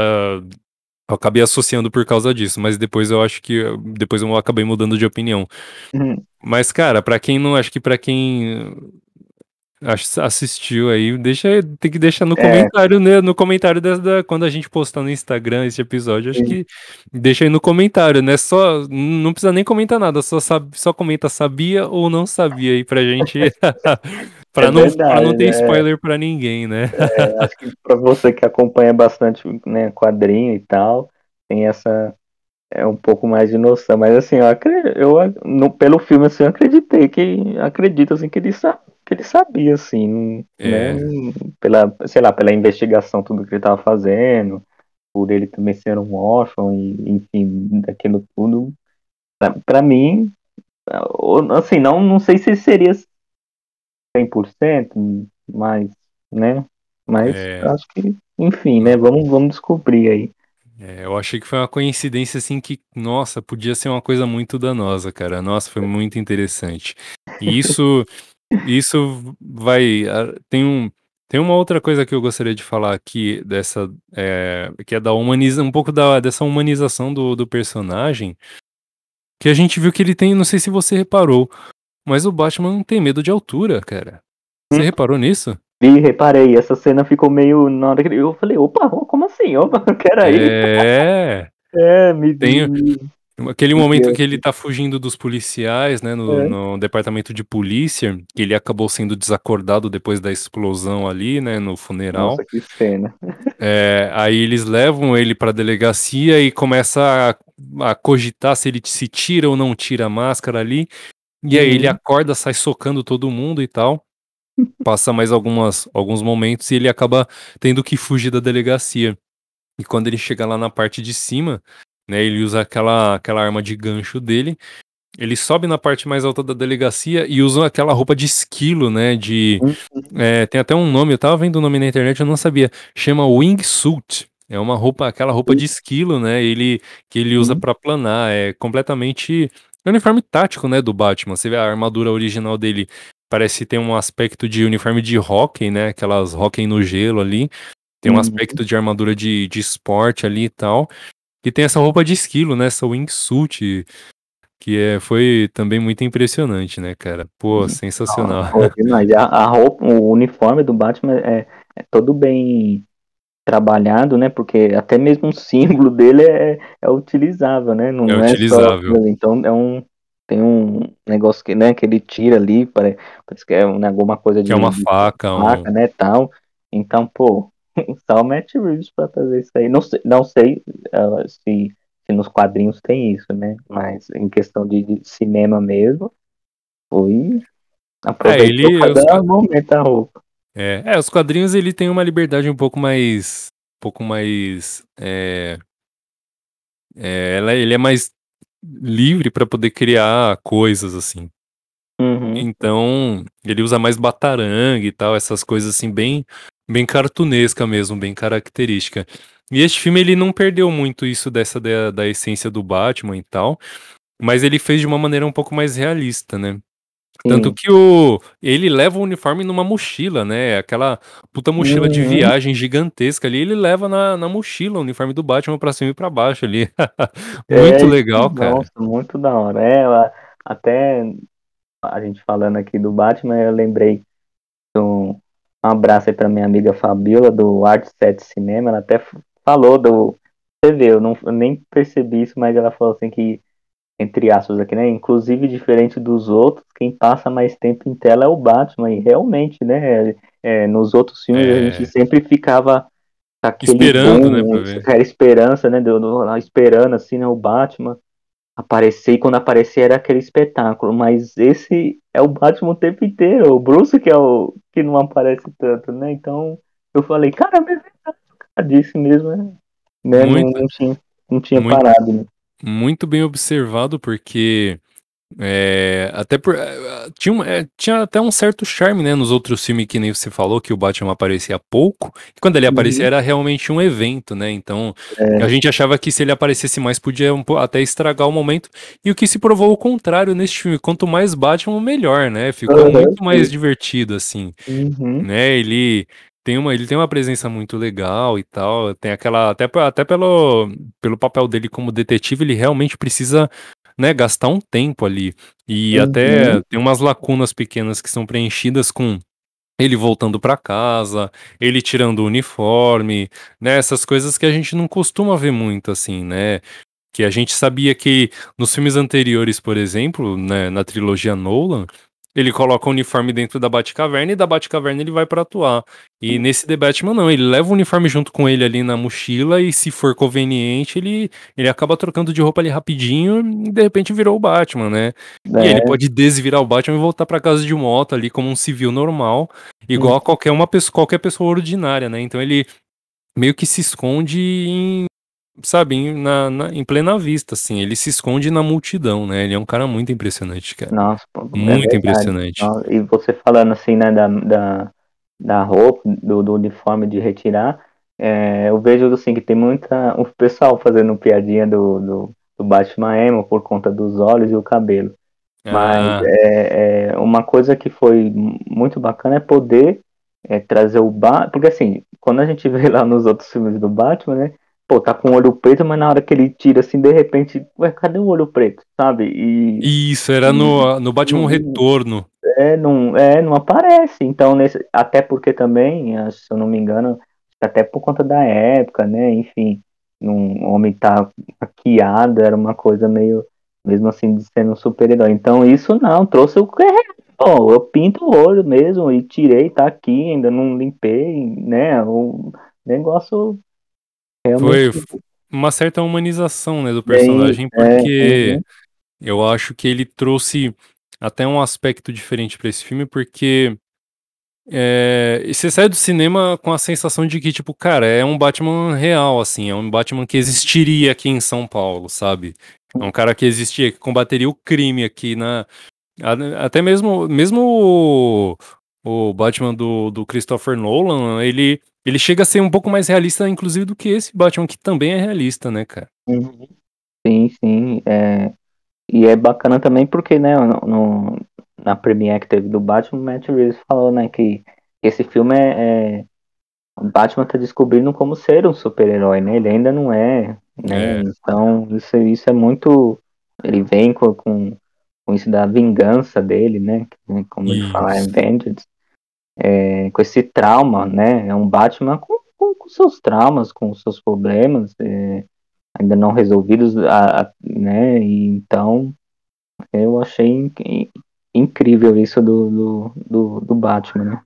eu acabei associando por causa disso, mas depois eu acho que depois eu acabei mudando de opinião. Uhum. Mas cara, pra quem não, acho que pra quem assistiu aí, deixa, tem que deixar no É. comentário, né? No comentário dessa, da- quando a gente postar no Instagram esse episódio, acho Sim. que deixa aí no comentário, né? Só não precisa nem comentar nada, só sabe, só comenta sabia ou não sabia aí pra gente, pra É não, pra não verdade, ter é. spoiler pra ninguém, né? É, acho que pra você que acompanha bastante né, quadrinho e tal, tem essa é um pouco mais de noção, mas assim, eu, acre- eu no, pelo filme assim, eu acreditei que acredito assim que ele, sa, que ele sabia assim, É. né, pela, sei lá, pela investigação tudo que ele tava fazendo, por ele também ser um órfão e enfim, daquilo tudo, pra, pra mim, assim, não não sei se seria 100%, mas, né, mas É. acho que, enfim, né, vamos, vamos descobrir aí. É, eu achei que foi uma coincidência assim que, nossa, podia ser uma coisa muito danosa, cara. Nossa, foi muito interessante. E isso, isso vai. Tem um, tem uma outra coisa que eu gostaria de falar aqui dessa, é, que é da humaniza, um pouco da, dessa humanização do, do personagem, que a gente viu que ele tem, não sei se você reparou, mas o Batman não tem medo de altura, cara. Você Hum. reparou nisso? Vi, reparei, essa cena ficou meio. Na hora que eu falei, opa, como assim? Opa, peraí. É. É, me Tem- me- Aquele momento que ele tá fugindo dos policiais, né, no, É. no departamento de polícia, que ele acabou sendo desacordado depois da explosão ali, né, no funeral. Nossa, que cena. É, aí eles levam ele pra delegacia e começa a, a cogitar se ele se tira ou não tira a máscara ali. E aí Uhum. ele acorda, sai socando todo mundo e tal. passa mais algumas, alguns momentos e ele acaba tendo que fugir da delegacia. E quando ele chega lá na parte de cima, né, ele usa aquela, aquela arma de gancho dele. Ele sobe na parte mais alta da delegacia e usa aquela roupa de esquilo, né? De. Uhum. É, tem até um nome, eu tava vendo o nome na internet, eu não sabia. Chama Wingsuit. É uma roupa, aquela roupa de esquilo, né? Ele que ele usa Uhum. pra planar. É completamente. É um uniforme tático, né? Do Batman. Você vê a armadura original dele. Parece ter um aspecto de uniforme de hockey, né? Aquelas hockey no gelo ali. Tem um Uhum. aspecto de armadura de, de esporte ali e tal. E tem essa roupa de esquilo, né? Essa wingsuit. Que é, foi também muito impressionante, né, cara? Pô, Uhum. sensacional. Demais. A, roupa, o uniforme do Batman é, é todo bem trabalhado, né? Porque até mesmo o símbolo dele é, é utilizável, né? Não É é, utilizável. só. Então é um. Tem um negócio que, né, que ele tira ali, parece, parece que é um- alguma coisa de, Que é uma de faca, um... faca, né? Tal. Então, pô, só o Matt Reeves pra fazer isso aí. Não sei, não sei ah, se, se nos quadrinhos tem isso, né? Mas em questão de, de cinema mesmo, foi. Aproveitou ele- cada os momento a roupa. É, é, os quadrinhos ele tem uma liberdade um pouco mais. Um pouco mais. É, é, ela- ele é mais livre pra poder criar coisas assim. Uhum. Então, ele usa mais batarangue e tal, essas coisas assim, bem, bem cartunesca mesmo, bem característica. E este filme, ele não perdeu muito isso dessa da, da essência do Batman e tal, mas ele fez de uma maneira um pouco mais realista, né? Tanto que o ele leva o uniforme numa mochila, né? Aquela puta mochila de Uhum. viagem gigantesca ali, ele leva na, na mochila o uniforme do Batman pra cima e pra baixo ali. Muito É, legal, cara. Nossa, muito da hora. É, ela- até a gente falando aqui do Batman, eu lembrei de um, um abraço aí pra minha amiga Fabiola do Art Set Cinema. Ela até falou do. Você vê, eu, não, eu nem percebi isso, mas ela falou assim que, entre aspas aqui, né? Inclusive, diferente dos outros, quem passa mais tempo em tela é o Batman. E realmente, né? é, nos outros filmes a É. gente sempre ficava aquele Esperando, né, boom, pra ver. aquela esperança, né? Do, do- esperando assim, né? O Batman aparecer e quando aparecer era aquele espetáculo. Mas esse é o Batman o tempo inteiro. O Bruce que é o que não aparece tanto, né? Então eu falei, cara, mas é disse mesmo, né? Né, Não, Muito. não tinha, não tinha Muito. parado, né? Muito bem observado, porque é, até por, é, tinha, um- é, tinha até um certo charme, né, nos outros filmes que nem você falou, que o Batman aparecia pouco, e quando ele aparecia Uhum. era realmente um evento, né, então É. a gente achava que se ele aparecesse mais podia um po- até estragar o momento, e o que se provou o contrário nesse filme, quanto mais Batman, melhor, né, ficou Aham, muito mais divertido, assim, Uhum. né? Ele tem uma, ele tem uma presença muito legal e tal. Tem aquela até até pelo pelo papel dele como detetive, ele realmente precisa, né, gastar um tempo ali. E Uhum. até tem umas lacunas pequenas que são preenchidas com ele voltando pra casa, ele tirando o uniforme, né? Essas coisas que a gente não costuma ver muito assim, né? Que a gente sabia que nos filmes anteriores, por exemplo, né, na trilogia Nolan, ele coloca o uniforme dentro da Batcaverna e da Batcaverna ele vai pra atuar. E nesse The Batman não, ele leva o uniforme junto com ele ali na mochila e se for conveniente, ele, ele acaba trocando de roupa ali rapidinho e de repente virou o Batman, né? E aí ele É, pode desvirar o Batman e voltar pra casa de moto ali como um civil normal, igual Hum. a qualquer uma pessoa, qualquer pessoa ordinária, né? Então ele meio que se esconde em, sabe, em, na, na- em plena vista, assim. Ele se esconde na multidão, né? Ele é um cara muito impressionante, cara. Nossa, pô, é Muito verdade. impressionante. Nossa, E você falando assim, né, da, da, da roupa, do, do uniforme de retirar, é, eu vejo assim que tem muita. O pessoal fazendo piadinha do, do, do Batman emo por conta dos olhos e o cabelo. Mas Ah, é, é, uma coisa que foi muito bacana é poder é, trazer o Batman. Porque assim, quando a gente vê lá nos outros filmes do Batman, né? Pô, tá com o olho preto, mas na hora que ele tira assim, de repente, ué, cadê o olho preto? Sabe? E isso, era no, no Batman Hum. Retorno. é, não, é, não aparece. Então, nesse, até porque também, acho, se eu não me engano, até por conta da época, né? Enfim, um homem tá maquiado era uma coisa meio, mesmo assim, de ser um super-herói. Então, isso não, trouxe o que é. Ó, eu pinto o olho mesmo e tirei, tá aqui, ainda não limpei, né? O negócio Foi uma certa humanização, né, do bem, personagem, é, porque uhum, eu acho que ele trouxe até um aspecto diferente pra esse filme, porque É, você sai do cinema com a sensação de que, tipo, cara, é um Batman real, assim, é um Batman que existiria aqui em São Paulo, sabe? É um cara que existia, que combateria o crime aqui na. Até mesmo, mesmo o, o Batman do, do Christopher Nolan, ele, ele chega a ser um pouco mais realista, inclusive, do que esse Batman, que também é realista, né, cara? Sim, sim. É... E é bacana também porque, né, no, no, na premiere que teve do Batman, o Matt Reeves falou, né, que esse filme é, é... O Batman tá descobrindo como ser um super-herói, né? Ele ainda não é, né? É. Então, isso, isso é muito... Ele vem com, com, com isso da vingança dele, né? Como isso. ele fala, é Vengeance é, com esse trauma, né? É um Batman com, com, com seus traumas, com seus problemas é, ainda não resolvidos, a, a, né? E então eu achei in, incrível isso do, do, do, do Batman, né?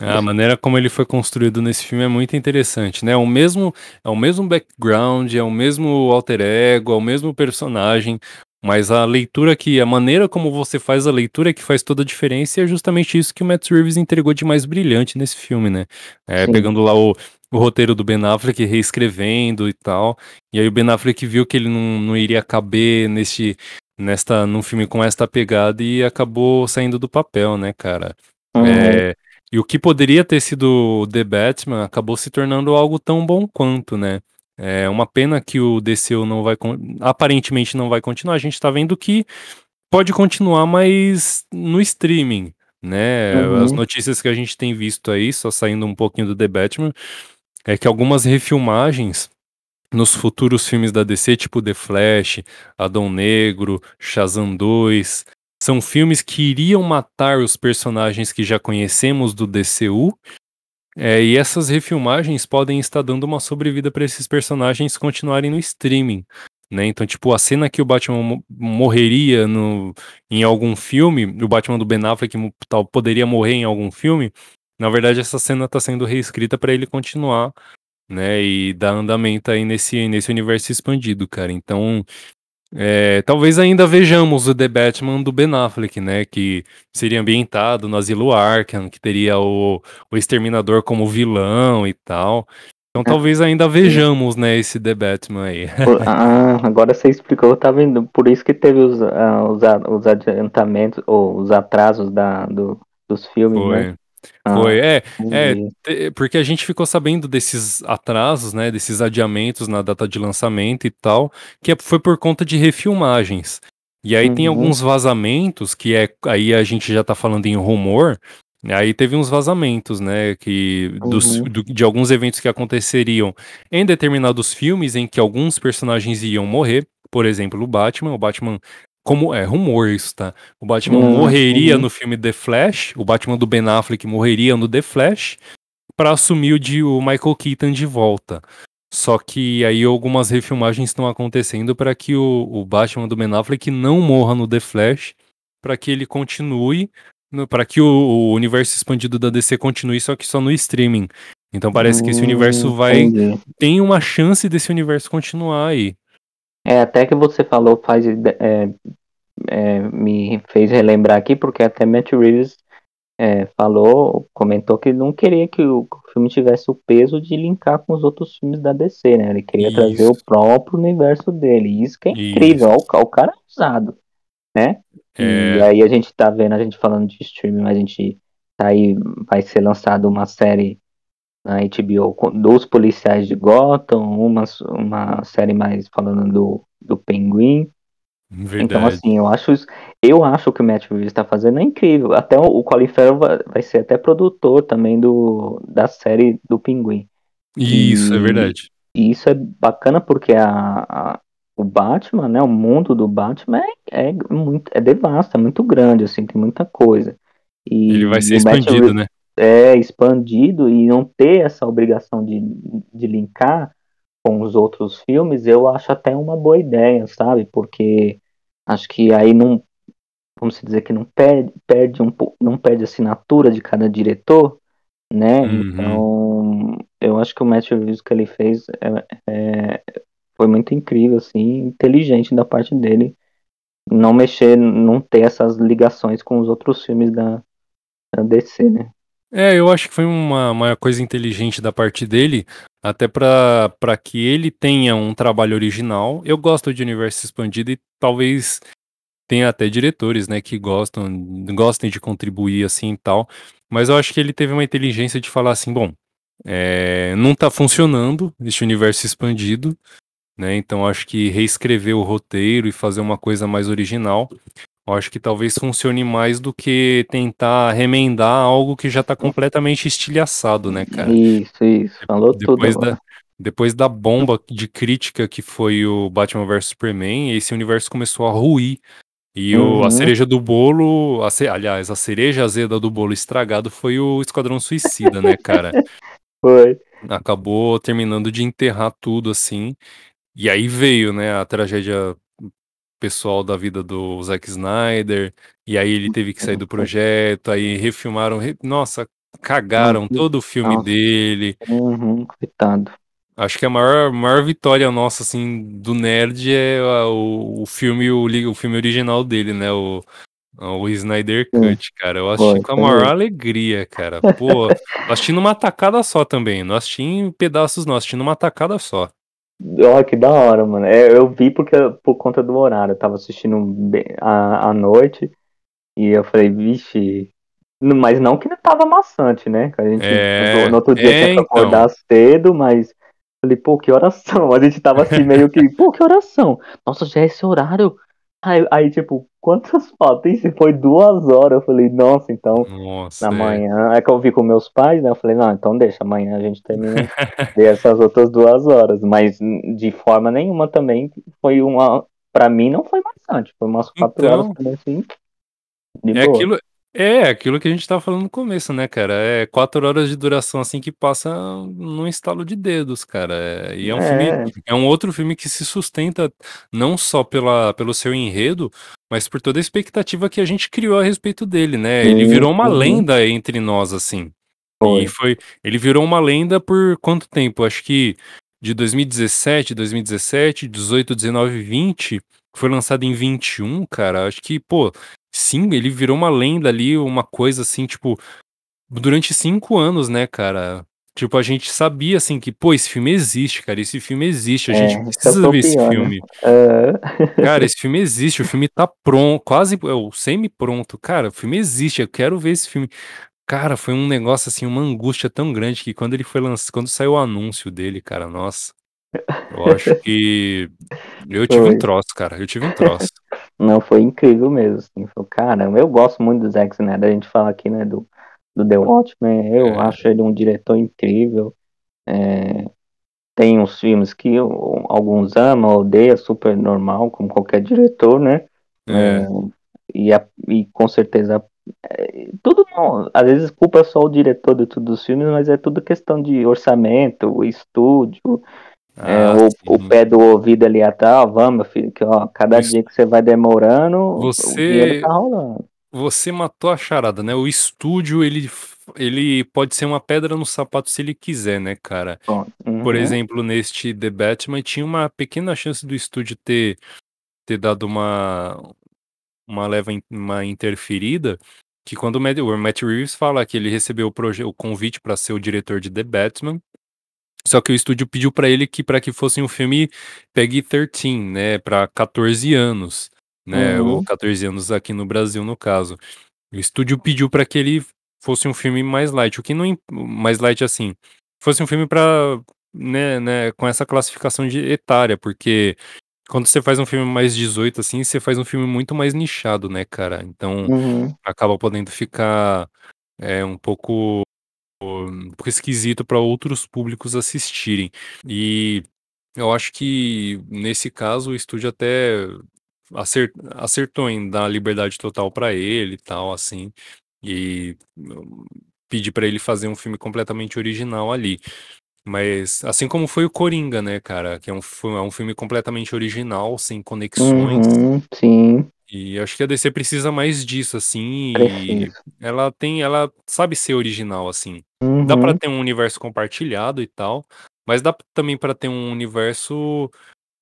A maneira como ele foi construído nesse filme é muito interessante, né? É o mesmo, é o mesmo background, é o mesmo alter ego, é o mesmo personagem, mas a leitura que, a maneira como você faz a leitura é que faz toda a diferença e é justamente isso que o Matt Reeves entregou de mais brilhante nesse filme, né? É, pegando lá o, o roteiro do Ben Affleck, reescrevendo e tal. E aí o Ben Affleck viu que ele não, não iria caber neste, nesta, num filme com esta pegada e acabou saindo do papel, né, cara? Uhum. É, e o que poderia ter sido The Batman acabou se tornando algo tão bom quanto, né? É uma pena que o DCU não vai aparentemente não vai continuar. A gente está vendo que pode continuar, mas no streaming, né? Uhum. As notícias que a gente tem visto aí, só saindo um pouquinho do The Batman, é que algumas refilmagens nos futuros filmes da DC, tipo The Flash, Adão Negro, Shazam 2, são filmes que iriam matar os personagens que já conhecemos do DCU é, e essas refilmagens podem estar dando uma sobrevida para esses personagens continuarem no streaming. Né? Então, tipo, a cena que o Batman morreria no, em algum filme, o Batman do Ben Affleck tal, poderia morrer em algum filme, na verdade essa cena está sendo reescrita para ele continuar, né, e dar andamento aí nesse, nesse universo expandido, cara. Então, é, talvez ainda vejamos o The Batman do Ben Affleck, né? Que seria ambientado no Asilo Arkham, que teria o, o Exterminador como vilão e tal. Então talvez ainda vejamos, né, esse The Batman aí. ah, agora você explicou, tá vendo? Por isso que teve os, uh, os, os adiantamentos, ou os atrasos da, do, dos filmes, Foi. né? Foi, ah, é, é, porque a gente ficou sabendo desses atrasos, né, desses adiamentos na data de lançamento e tal, que é, foi por conta de refilmagens. E aí uhum. tem alguns vazamentos, que é, aí a gente já tá falando em rumor, aí teve uns vazamentos, né, que dos, uhum. do, de alguns eventos que aconteceriam em determinados filmes em que alguns personagens iam morrer, por exemplo, o Batman, o Batman como é rumor isso, tá? O Batman uhum. morreria no filme The Flash, o Batman do Ben Affleck morreria no The Flash para assumir o de o Michael Keaton de volta. Só que aí algumas refilmagens estão acontecendo para que o, o, Batman do Ben Affleck não morra no The Flash, para que ele continue, para que o, o, universo expandido da DC continue, só que só no streaming. Então parece que esse universo hum, vai entendi. tem uma chance desse universo continuar aí. É, até que você falou faz é, é, me fez relembrar aqui, porque até Matt Reeves é, falou, comentou que não queria que o filme tivesse o peso de linkar com os outros filmes da DC, né? Ele queria Isso. trazer o próprio universo dele. Isso que é incrível, o, o, cara é usado, né? É... E aí a gente tá vendo, a gente falando de streaming, a gente tá aí, vai ser lançado uma série na HBO dos policiais de Gotham, uma, uma série mais falando do, do Pinguim. Então, Verdade. Então, assim, eu acho eu acho que o Matt Reeves está fazendo é incrível. Até o, o Colin vai, vai, ser até produtor também do, da série do Pinguim. Isso, e, é verdade. E isso é bacana porque a, a, o Batman, né, o mundo do Batman é, é muito é devasto, é muito grande, assim, tem muita coisa. E Ele vai ser expandido, Reeves, né? É, expandido e não ter essa obrigação de, de linkar com os outros filmes, eu acho até uma boa ideia, sabe? Porque acho que aí não, vamos dizer que não perde, perde um não perde a assinatura de cada diretor, né? Uhum. Então, eu acho que o Matt Reeves que ele fez é, é, foi muito incrível, assim, inteligente da parte dele, não mexer, não ter essas ligações com os outros filmes da, da DC, né? É, eu acho que foi uma, uma coisa inteligente da parte dele, até pra que ele tenha um trabalho original. Eu gosto de universo expandido e talvez tenha até diretores, né, que gostam, gostem de contribuir assim e tal. Mas eu acho que ele teve uma inteligência de falar assim, bom, é, não tá funcionando este universo expandido, né? Então acho que reescrever o roteiro e fazer uma coisa mais original eu acho que talvez funcione mais do que tentar remendar algo que já tá completamente estilhaçado, né, cara? Isso, isso. Falou tudo Depois da, agora. depois da bomba de crítica que foi o Batman vs Superman, esse universo começou a ruir. E o, a Uhum. cereja do bolo, a ce- aliás, a cereja azeda do bolo estragado foi o Esquadrão Suicida, né, cara? Foi. Acabou terminando de enterrar tudo, assim. E aí veio, né, a tragédia pessoal da vida do Zack Snyder, e aí ele teve que sair do projeto, aí refilmaram, re- nossa, cagaram todo o filme nossa. dele. Uhum, coitado. Acho que a maior, maior vitória nossa, assim, do nerd é a- o, o filme, o, o filme original dele, né, o, o Snyder Cut, cara. Eu assisti foi, com a maior alegria, cara. Pô, assisti numa tacada só também, não assisti em pedaços não, assisti numa tacada só. Olha que da hora, mano. É, eu vi porque, por conta do horário. Eu tava assistindo bem- à, à noite e eu falei, vixe. Mas não que não tava maçante, né? Que a gente É, no outro dia é, tinha que então. acordar cedo, mas falei, pô, que oração. A gente tava assim meio que, pô, que oração. Nossa, já é esse horário. Aí, aí tipo, quantas faltam? Isso foi duas horas. Eu falei, nossa, então. Nossa, Na é. manhã, é que eu vi com meus pais, né? Eu falei, não, então deixa, amanhã a gente termina essas outras duas horas. Mas de forma nenhuma também foi uma. Pra mim não foi maçante, foi umas quatro horas Então, também assim, de é boa. aquilo, é aquilo que a gente tava falando no começo, né, cara? É quatro horas de duração assim que passa num estalo de dedos, cara. É, e é um filme, É, é um outro filme que se sustenta não só pela, pelo seu enredo, mas por toda a expectativa que a gente criou a respeito dele, né? Ele virou uma uhum, lenda entre nós, assim. E foi. foi, ele virou uma lenda por quanto tempo? Acho que de 2017, 2017, 18, 19, 20, foi lançado em 21, cara. Acho que, pô, sim, ele virou uma lenda ali, uma coisa assim, tipo, durante cinco anos, né, cara? Tipo, a gente sabia assim que, pô, esse filme existe, cara. Esse filme existe, a gente É, esse é precisa ver esse né? filme. É, Cara, esse filme existe, o filme tá pronto, quase, é, o semi-pronto. Cara, o filme existe, eu quero ver esse filme. Cara, foi um negócio assim, uma angústia tão grande que quando ele foi lançado, quando saiu o anúncio dele, cara, nossa, eu acho que eu tive um foi. troço, cara, eu tive um troço. Não, foi incrível mesmo. Assim, foi, caramba, eu gosto muito do Zack Snyder. A gente fala aqui, né, do, do The Watchmen. Eu É, acho ele um diretor incrível. É, tem uns filmes que eu- alguns amam, odeiam, super normal, como qualquer diretor, né? é, E, a- e com certeza, é, tudo não, às vezes culpa só o diretor de todos os filmes, mas é tudo questão de orçamento, estúdio, é, ah, o, o sim. pé do ouvido ali atrás, ó, vamos, meu filho, que ó, cada O es- dia que você vai demorando, o dinheiro Você, tá rolando. você matou a charada, né? O estúdio, ele, ele pode ser uma pedra no sapato se ele quiser, né, cara? Por Uhum, exemplo, neste The Batman, tinha uma pequena chance do estúdio ter, ter dado uma, uma leva, in- uma interferida, que quando o Matt, o Matt Reeves fala que ele recebeu o, o convite para ser o diretor de The Batman, só que o estúdio pediu para ele que para que fosse um filme PEG-13, né, para 14 anos, né, ou uhum, 14 anos aqui no Brasil no caso. O estúdio pediu para que ele fosse um filme mais light, o que não mais light assim, fosse um filme para né, né, com essa classificação de etária, porque quando você faz um filme mais 18 assim, você faz um filme muito mais nichado, né, cara? Então uhum, acaba podendo ficar é, um pouco, um pouco esquisito para outros públicos assistirem. E eu acho que nesse caso o estúdio até acer- acertou em dar liberdade total para ele e tal, assim, e hum, pedir para ele fazer um filme completamente original ali. Mas assim como foi o Coringa, né, cara, que é um, é um filme completamente original, sem conexões. uhum, sim, E acho que a DC precisa mais disso, assim, e ela tem, ela sabe ser original, assim. Dá pra Uhum, ter um universo compartilhado e tal, mas dá também pra ter um universo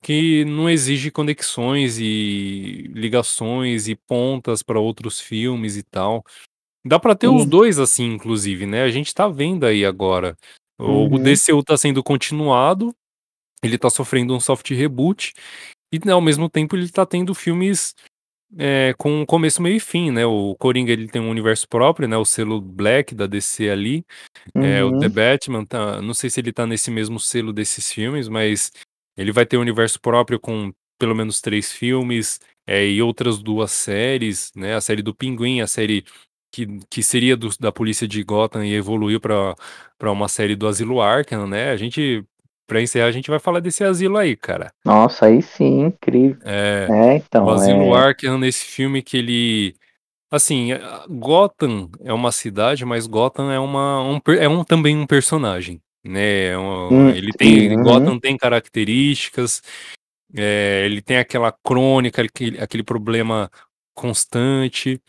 que não exige conexões e ligações e pontas pra outros filmes e tal. Dá pra ter os Sim. dois assim, inclusive, né? A gente tá vendo aí agora. O Uhum. DCU tá sendo continuado, ele tá sofrendo um soft reboot, e né, ao mesmo tempo ele tá tendo filmes é, com começo, meio e fim, né? O Coringa ele tem um universo próprio, né? O selo Black da DC ali. É, o The Uhum. Batman, tá, não sei se ele tá nesse mesmo selo desses filmes, mas ele vai ter um universo próprio com pelo menos três filmes é, e outras duas séries, né? A série do Pinguim, a série que, que seria do, da polícia de Gotham e evoluiu para uma série do Asilo Arkham, né? A gente, pra encerrar, a gente vai falar desse asilo aí, cara. Nossa, aí sim, incrível. É, É, o então, Asilo é. Arkham nesse filme que ele Assim, a- Gotham é uma cidade, mas Gotham é uma um, é um também um personagem, né? É um- Hum, ele tem uhum. Gotham tem características, é, ele tem aquela crônica, aquele, aquele problema constante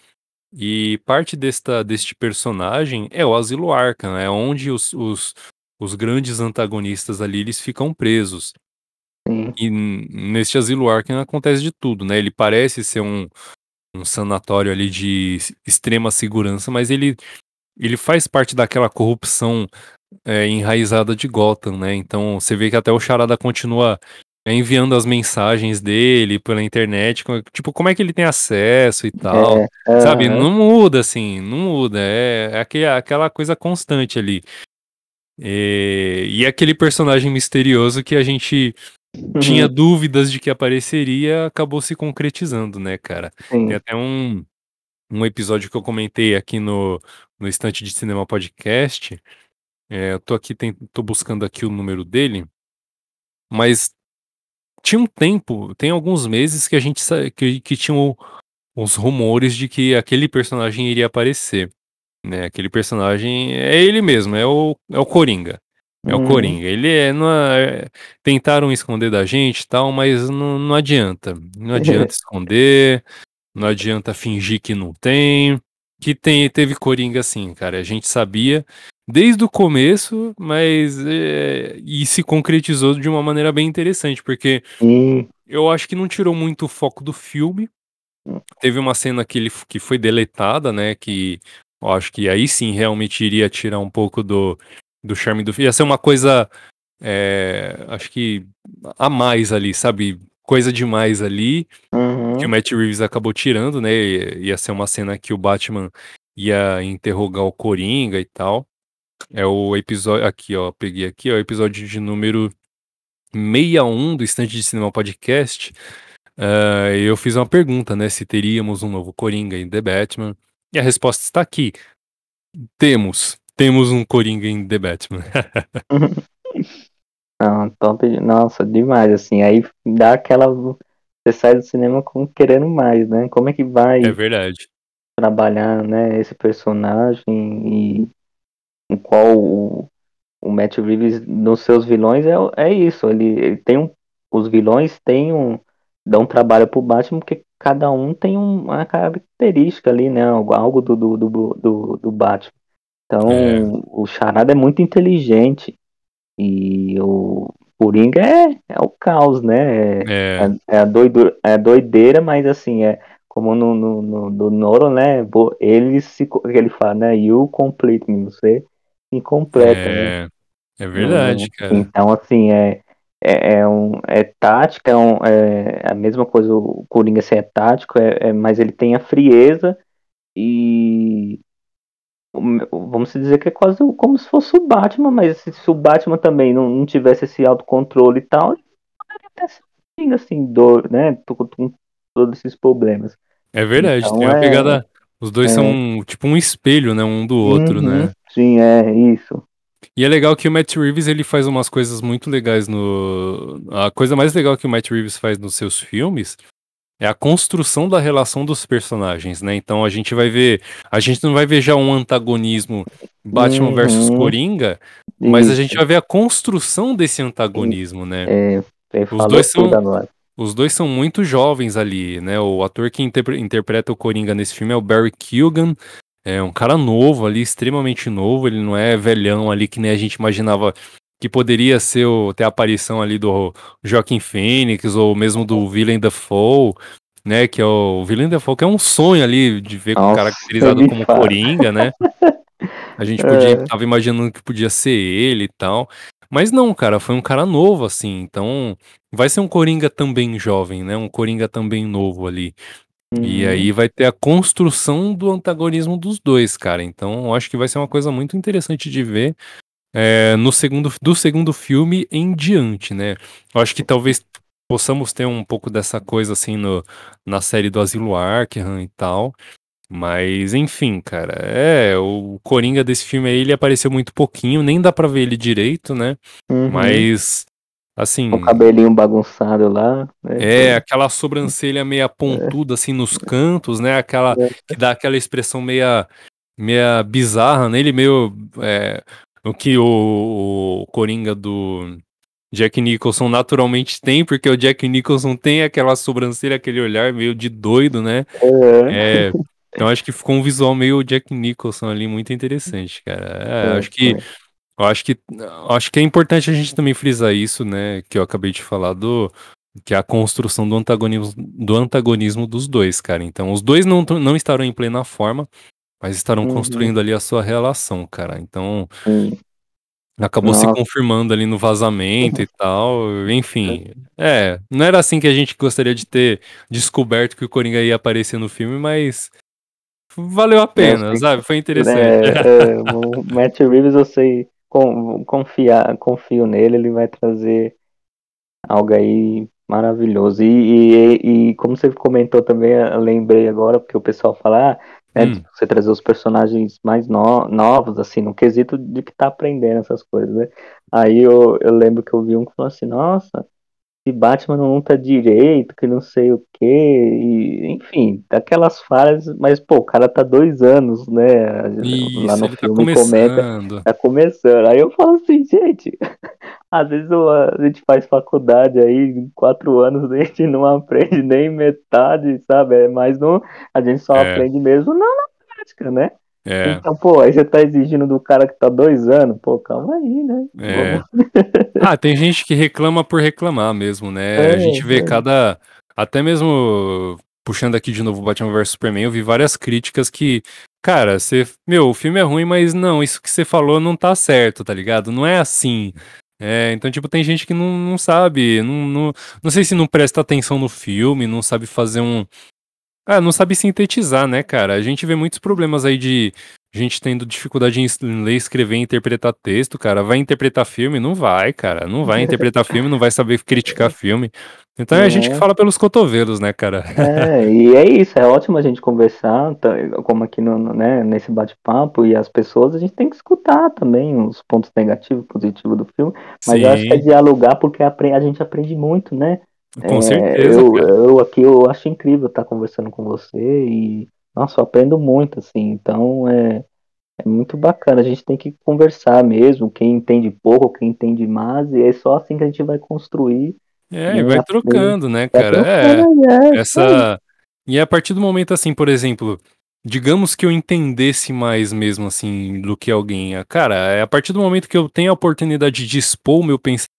e parte desta deste personagem é o Asilo Arkham, é onde os, os, os grandes antagonistas ali eles ficam presos. Sim. E neste Asilo Arkham acontece de tudo, né? Ele parece ser um um sanatório ali de extrema segurança, mas ele, ele faz parte daquela corrupção é, enraizada de Gotham, né? Então você vê que até o Charada continua enviando as mensagens dele pela internet, co- tipo, como é que ele tem acesso e tal, É, sabe? aham. Não muda, assim, não muda, é, é aque- aquela coisa constante ali. E, e aquele personagem misterioso que a gente tinha Uhum. dúvidas de que apareceria, acabou se concretizando, né, cara? Tem Sim. até um, um episódio que eu comentei aqui no, no Estante de Cinema Podcast. É, eu tô aqui, tem, tô buscando aqui o número dele, mas tinha um tempo, tem alguns meses que a gente que, que tinham os rumores de que aquele personagem iria aparecer. Né? Aquele personagem é ele mesmo, é o, é o Coringa. É o Uhum. Coringa. Ele é, não é- Tentaram esconder da gente e tal, mas não, não adianta. Não adianta esconder. Não adianta fingir que não tem. Que tem, teve Coringa sim, cara. A gente sabia desde o começo, mas é, e se concretizou de uma maneira bem interessante, porque E eu acho que não tirou muito o foco do filme. Teve uma cena que, ele, que foi deletada, né? Que eu acho que aí sim realmente iria tirar um pouco do, do charme do filme. Ia ser uma coisa, é, acho que a mais ali, sabe? Coisa demais ali que o uhum. Matt Reeves acabou tirando, né? Ia ser uma cena que o Batman ia interrogar o Coringa e tal. É o episódio. Aqui, ó. Peguei aqui, ó. O episódio de número 61 do Estante de Cinema Podcast. Ah, eu fiz uma pergunta, né? Se teríamos um novo Coringa em The Batman. E a resposta está aqui. Temos. Temos um Coringa em The Batman. Não, top. de- Nossa, demais, assim. Aí dá aquela. Você sai do cinema com querendo mais, né? Como é que É vai verdade. trabalhar, né, esse personagem e em qual o, o Matt Reeves nos seus vilões é, é isso. Ele, ele tem um. Os vilões têm um. dão trabalho pro Batman porque cada um tem um- uma característica ali, né? Algo, algo do, do, do, do, do Batman. É, Então, o Charada é muito inteligente. E o Coringa é, é o caos, né? É, é, é, a doido, é a doideira, mas assim, é como no, no, no do Nolan, né? Ele se ele fala, né? You complete me, você me completa, né? é, é No- verdade, cara. então, assim, é, é, é, um, é tática, é, um, é a mesma coisa, o Coringa ser é tático, é, é, mas ele tem a frieza e vamos dizer que é quase como se fosse o Batman, mas se, o Batman também não, não tivesse esse autocontrole e tal, ele poderia ter sido assim, dor, né? Com, todos esses problemas. É verdade. Tem Então uma é. pegada. Os dois é são tipo um espelho, né? Um do outro, uhum, né? Sim, é isso. E é legal que o Matt Reeves ele faz umas coisas muito legais no. A coisa mais legal que o Matt Reeves faz nos seus filmes é a construção da relação dos personagens, né? Então a gente vai ver. A gente não vai ver já um antagonismo Batman versus Uhum, Coringa, mas a gente vai ver a construção desse antagonismo, né? é, Os dois são. Os dois são muito jovens ali, né? O ator que interpre- interpreta o Coringa nesse filme é o Barry Keoghan. É um cara novo ali, extremamente novo. Ele não é velhão ali que nem a gente imaginava que poderia ser o, ter a aparição ali do Joaquin Phoenix ou mesmo do Willem Dafoe, né? Que é o Willem Dafoe, que é um sonho ali de ver Nossa, caracterizado como fala. Coringa, né? A gente podia, é. tava imaginando que podia ser ele e tal. Mas não, cara, foi um cara novo, assim. Então, vai ser um Coringa também jovem, né? Um Coringa também novo ali. Uhum. E aí vai ter a construção do antagonismo dos dois, cara. Então, eu acho que vai ser uma coisa muito interessante de ver é, no segundo, do segundo filme em diante, né? Eu acho que talvez possamos ter um pouco dessa coisa assim no, na série do Asilo Arkham e tal. Mas, enfim, cara, é, o Coringa desse filme aí, ele apareceu muito pouquinho, nem dá pra ver ele direito, né? Uhum. Mas, assim... O cabelinho bagunçado lá. Né? É, aquela sobrancelha meia pontuda, é. assim, nos cantos, né? Aquela, é. que dá aquela expressão meia, meia bizarra nele, meio... É, o que o, o Coringa do Jack Nicholson naturalmente tem, porque o Jack Nicholson tem aquela sobrancelha, aquele olhar meio de doido, né? É. é então acho que ficou um visual meio Jack Nicholson ali muito interessante, cara. É, é, acho que eu acho que acho que é importante a gente também frisar isso, né, que eu acabei de falar do que é a construção do antagonismo do antagonismo dos dois, cara. Então os dois não não estarão em plena forma, mas estarão uhum. construindo ali a sua relação, cara. Então, uhum. acabou Nossa. se confirmando ali no vazamento e tal. Enfim, é, não era assim que a gente gostaria de ter descoberto que o Coringa ia aparecer no filme, mas valeu a pena, sabe? Foi interessante. É, é, o Matt Reeves, eu sei, confiar, confio nele, ele vai trazer algo aí maravilhoso. E, e, e, como você comentou também, lembrei agora, porque o pessoal fala, ah, né, hum. Você trazer os personagens mais no, novos, assim, no quesito de que tá aprendendo essas coisas, né? Aí eu, eu lembro que eu vi um que falou assim, nossa, Batman não luta direito, que não sei o quê, e, enfim, aquelas falhas, mas pô, o cara tá dois anos, né? Isso, lá no tá filme tá comenta, tá começando. Aí eu falo assim, gente, às vezes a gente faz faculdade aí, quatro anos, a gente não aprende nem metade, sabe? É mais no, a gente só é. aprende mesmo na, na prática, né? É. Então, pô, aí você tá exigindo do cara que tá dois anos, pô, calma aí, né? É. ah, tem gente que reclama por reclamar mesmo, né? É, a gente vê é. cada. Até mesmo puxando aqui de novo Batman vs Superman, eu vi várias críticas que, cara, você. Meu, o filme é ruim, mas não, isso que você falou não tá certo, tá ligado? Não é assim. É, então, tipo, tem gente que não, não sabe, não, não, não sei se não presta atenção no filme, não sabe fazer um, ah, não sabe sintetizar, né, cara? A gente vê muitos problemas aí de gente tendo dificuldade em ler, escrever e interpretar texto, cara. Vai interpretar filme? Não vai, cara. Não vai interpretar filme, não vai saber criticar filme. Então é, é a gente que fala pelos cotovelos, né, cara? É, e é isso, é ótimo a gente conversar, tá, como aqui no, né, nesse bate-papo, e as pessoas, a gente tem que escutar também os pontos negativos, positivos do filme, mas Sim. eu acho que é dialogar porque a gente aprende muito, né? Com é, certeza. Eu, eu, aqui eu acho incrível estar conversando com você e, nossa, eu aprendo muito, assim. Então é, é muito bacana. A gente tem que conversar mesmo, quem entende pouco, quem entende mais, e é só assim que a gente vai construir. É, e vai trocando, né, cara? É, trocando, é, é, essa. E a partir do momento, assim, por exemplo, digamos que eu entendesse mais mesmo, assim, do que alguém. Cara, é a partir do momento que eu tenho a oportunidade de expor o meu pensamento,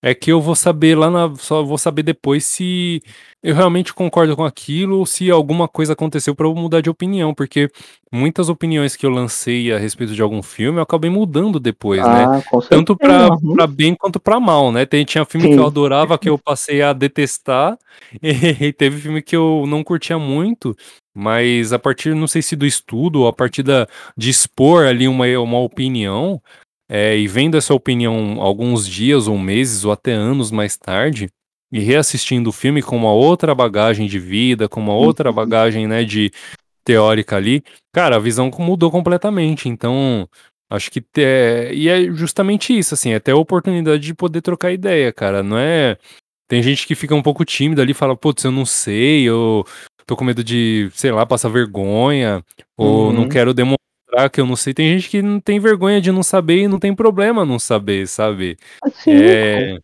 é que eu vou saber lá na. Só vou saber depois se eu realmente concordo com aquilo ou se alguma coisa aconteceu para eu mudar de opinião, porque muitas opiniões que eu lancei a respeito de algum filme eu acabei mudando depois, né? ah, né? Tanto para uhum. bem quanto para mal, né? Tem, tinha filme Sim. que eu adorava que eu passei a detestar, e teve filme que eu não curtia muito, mas a partir, não sei se do estudo, ou a partir da, de expor ali uma, uma opinião, é, e vendo essa opinião alguns dias ou meses ou até anos mais tarde, e reassistindo o filme com uma outra bagagem de vida, com uma outra uhum. bagagem, né, de teórica ali, cara, a visão mudou completamente. Então, acho que é, e é justamente isso, assim, é ter a oportunidade de poder trocar ideia, cara. Não é tem gente que fica um pouco tímida ali, fala, putz, eu não sei, eu tô com medo de, sei lá, passar vergonha, ou uhum. não quero demonstrar que eu não sei. Tem gente que não tem vergonha de não saber e não tem problema não saber, sabe? Assim, é,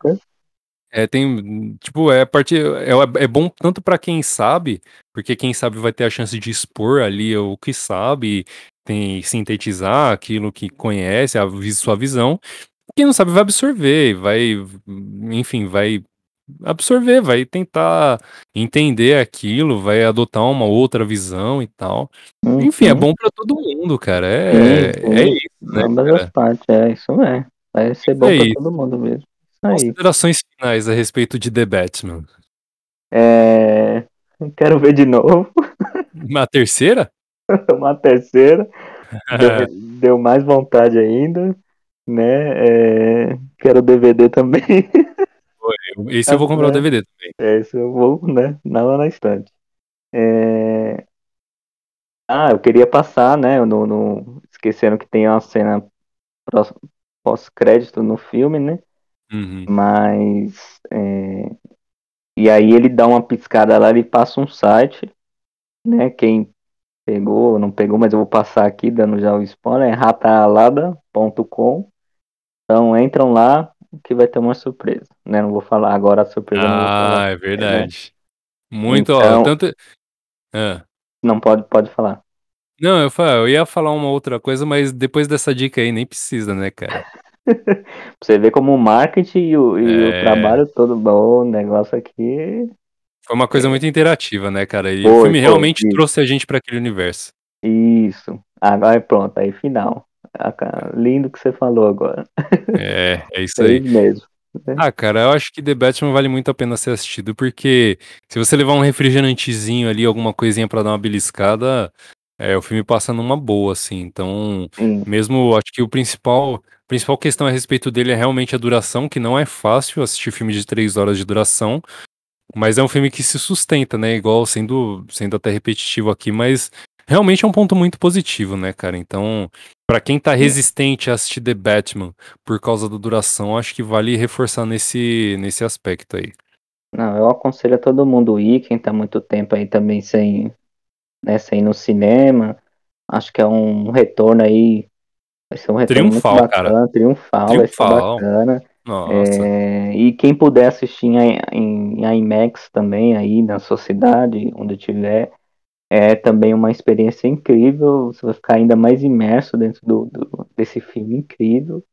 é, tem, tipo, é parte, é, é bom tanto para quem sabe, porque quem sabe vai ter a chance de expor ali o que sabe, tem sintetizar aquilo que conhece, a sua visão. Quem não sabe vai absorver, vai, enfim, vai absorver, vai tentar entender aquilo, vai adotar uma outra visão e tal. Uhum. Enfim, é bom pra todo mundo, cara. É, Sim, sim. é isso, né, Ambas as partes, é, isso é. Vai ser bom pra aí. todo mundo mesmo. Aí. Considerações finais a respeito de The Batman. É, Quero ver de novo. Uma terceira? Uma terceira. Deu, deu mais vontade ainda. Né? É, Quero DVD também. Esse eu vou comprar o É. DVD também. É, isso eu vou, né? Lá na estante. É... Ah, eu queria passar, né? No, no... Esquecendo que tem uma cena pós-crédito no filme, né? Uhum. Mas. é, E aí ele dá uma piscada lá, ele passa um site, né? Quem pegou, não pegou, mas eu vou passar aqui, dando já o spoiler, é rataalada.com. Então entram lá que vai ter uma surpresa, né? Não vou falar agora a surpresa. Ah, é verdade. Muito, Então- ó, tanto... Ah. Não pode, pode falar. Não, eu, fa- eu ia falar uma outra coisa, mas depois dessa dica aí nem precisa, né, cara? Pra você ver como o marketing e o, e o É. trabalho todo bom, o negócio aqui. Foi uma coisa muito interativa, né, cara? E Foi, o filme foi, realmente isso. trouxe a gente pra aquele universo. Isso. Agora pronto, aí final. Ah, cara, Lindo que você falou agora. É, é isso É aí. isso mesmo. Ah, cara, eu acho que The Batman vale muito a pena ser assistido, porque se você levar um refrigerantezinho ali, alguma coisinha pra dar uma beliscada, é, o filme passa numa boa, assim. Então, Sim. mesmo, acho que o principal, a principal questão a respeito dele é realmente a duração, que não é fácil assistir filme de três horas de duração, mas é um filme que se sustenta, né? Igual sendo, sendo até repetitivo aqui, mas realmente é um ponto muito positivo, né, cara? Então, pra quem tá resistente a assistir The Batman por causa da duração, acho que vale reforçar nesse, nesse aspecto aí. Não, eu aconselho a todo mundo ir, quem tá muito tempo aí também sem, né, sem ir no cinema. Acho que é um retorno aí. Vai ser um retorno Triunfal, muito cara. bacana, triunfal, vai ser Triunfal. bacana. Nossa. É, e quem puder assistir em, em, em IMAX também aí na sua cidade, onde tiver, é também uma experiência incrível. Você vai ficar ainda mais imerso dentro do, do- desse filme incrível.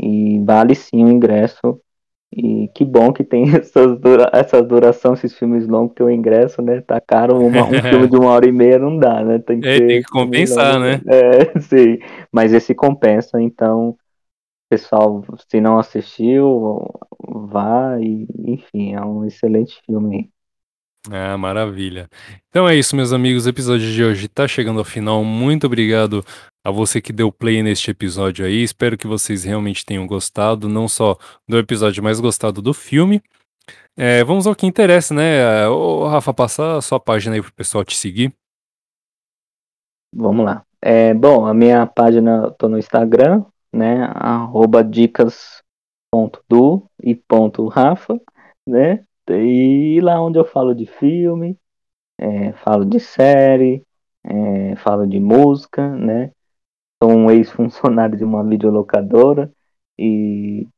E vale sim o ingresso. E que bom que tem essas dura, essa duração, esses filmes longos, porque o ingresso, né, tá caro. Uma- um filme de uma hora e meia não dá, né? Tem que, É, tem que compensar, né? É, sim. Mas esse compensa, então pessoal, se não assistiu, vá e, enfim, é um excelente filme. Ah, maravilha. Então é isso, meus amigos. O episódio de hoje tá chegando ao final. Muito obrigado a você que deu play neste episódio aí. Espero que vocês realmente tenham gostado, não só do episódio, mas gostado do filme. É, vamos ao que interessa, né? Ô, Rafa, passa a sua página aí pro pessoal te seguir. Vamos lá. É, bom, a minha página, eu no Instagram, né? Arroba dicas.du e ponto Rafa, né? E lá onde eu falo de filme, é, falo de série, é, falo de música, né? Sou um ex-funcionário de uma videolocadora e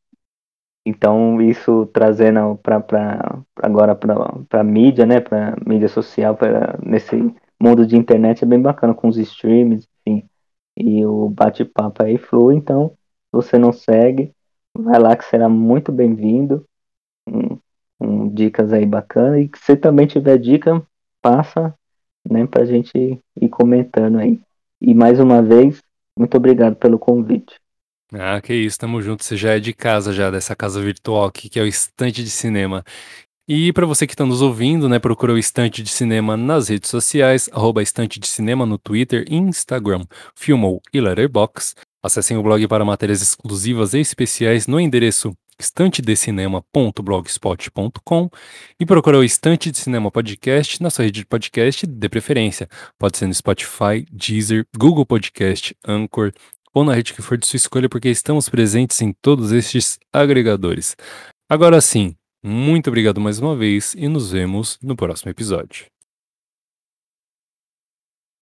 então isso trazendo para agora para mídia, né? Para mídia social, para nesse mundo de internet é bem bacana com os streams, enfim. E o bate-papo aí flui, então se você não segue, vai lá que será muito bem-vindo. Com, com dicas aí bacanas. E se também tiver dica, passa, né, pra gente ir comentando aí. E mais uma vez, muito obrigado pelo convite. Ah, que isso, tamo junto. Você já é de casa, já, dessa casa virtual aqui, que é o Estante de Cinema. E para você que está nos ouvindo, né, procura o Estante de Cinema nas redes sociais, arroba Estante de Cinema no Twitter, Instagram, Filmou e Letterboxd. Acessem o blog para matérias exclusivas e especiais no endereço estantedecinema.blogspot.com e procura o Estante de Cinema Podcast na sua rede de podcast de preferência. Pode ser no Spotify, Deezer, Google Podcast, Anchor ou na rede que for de sua escolha, porque estamos presentes em todos estes agregadores. Agora sim, muito obrigado mais uma vez e nos vemos no próximo episódio.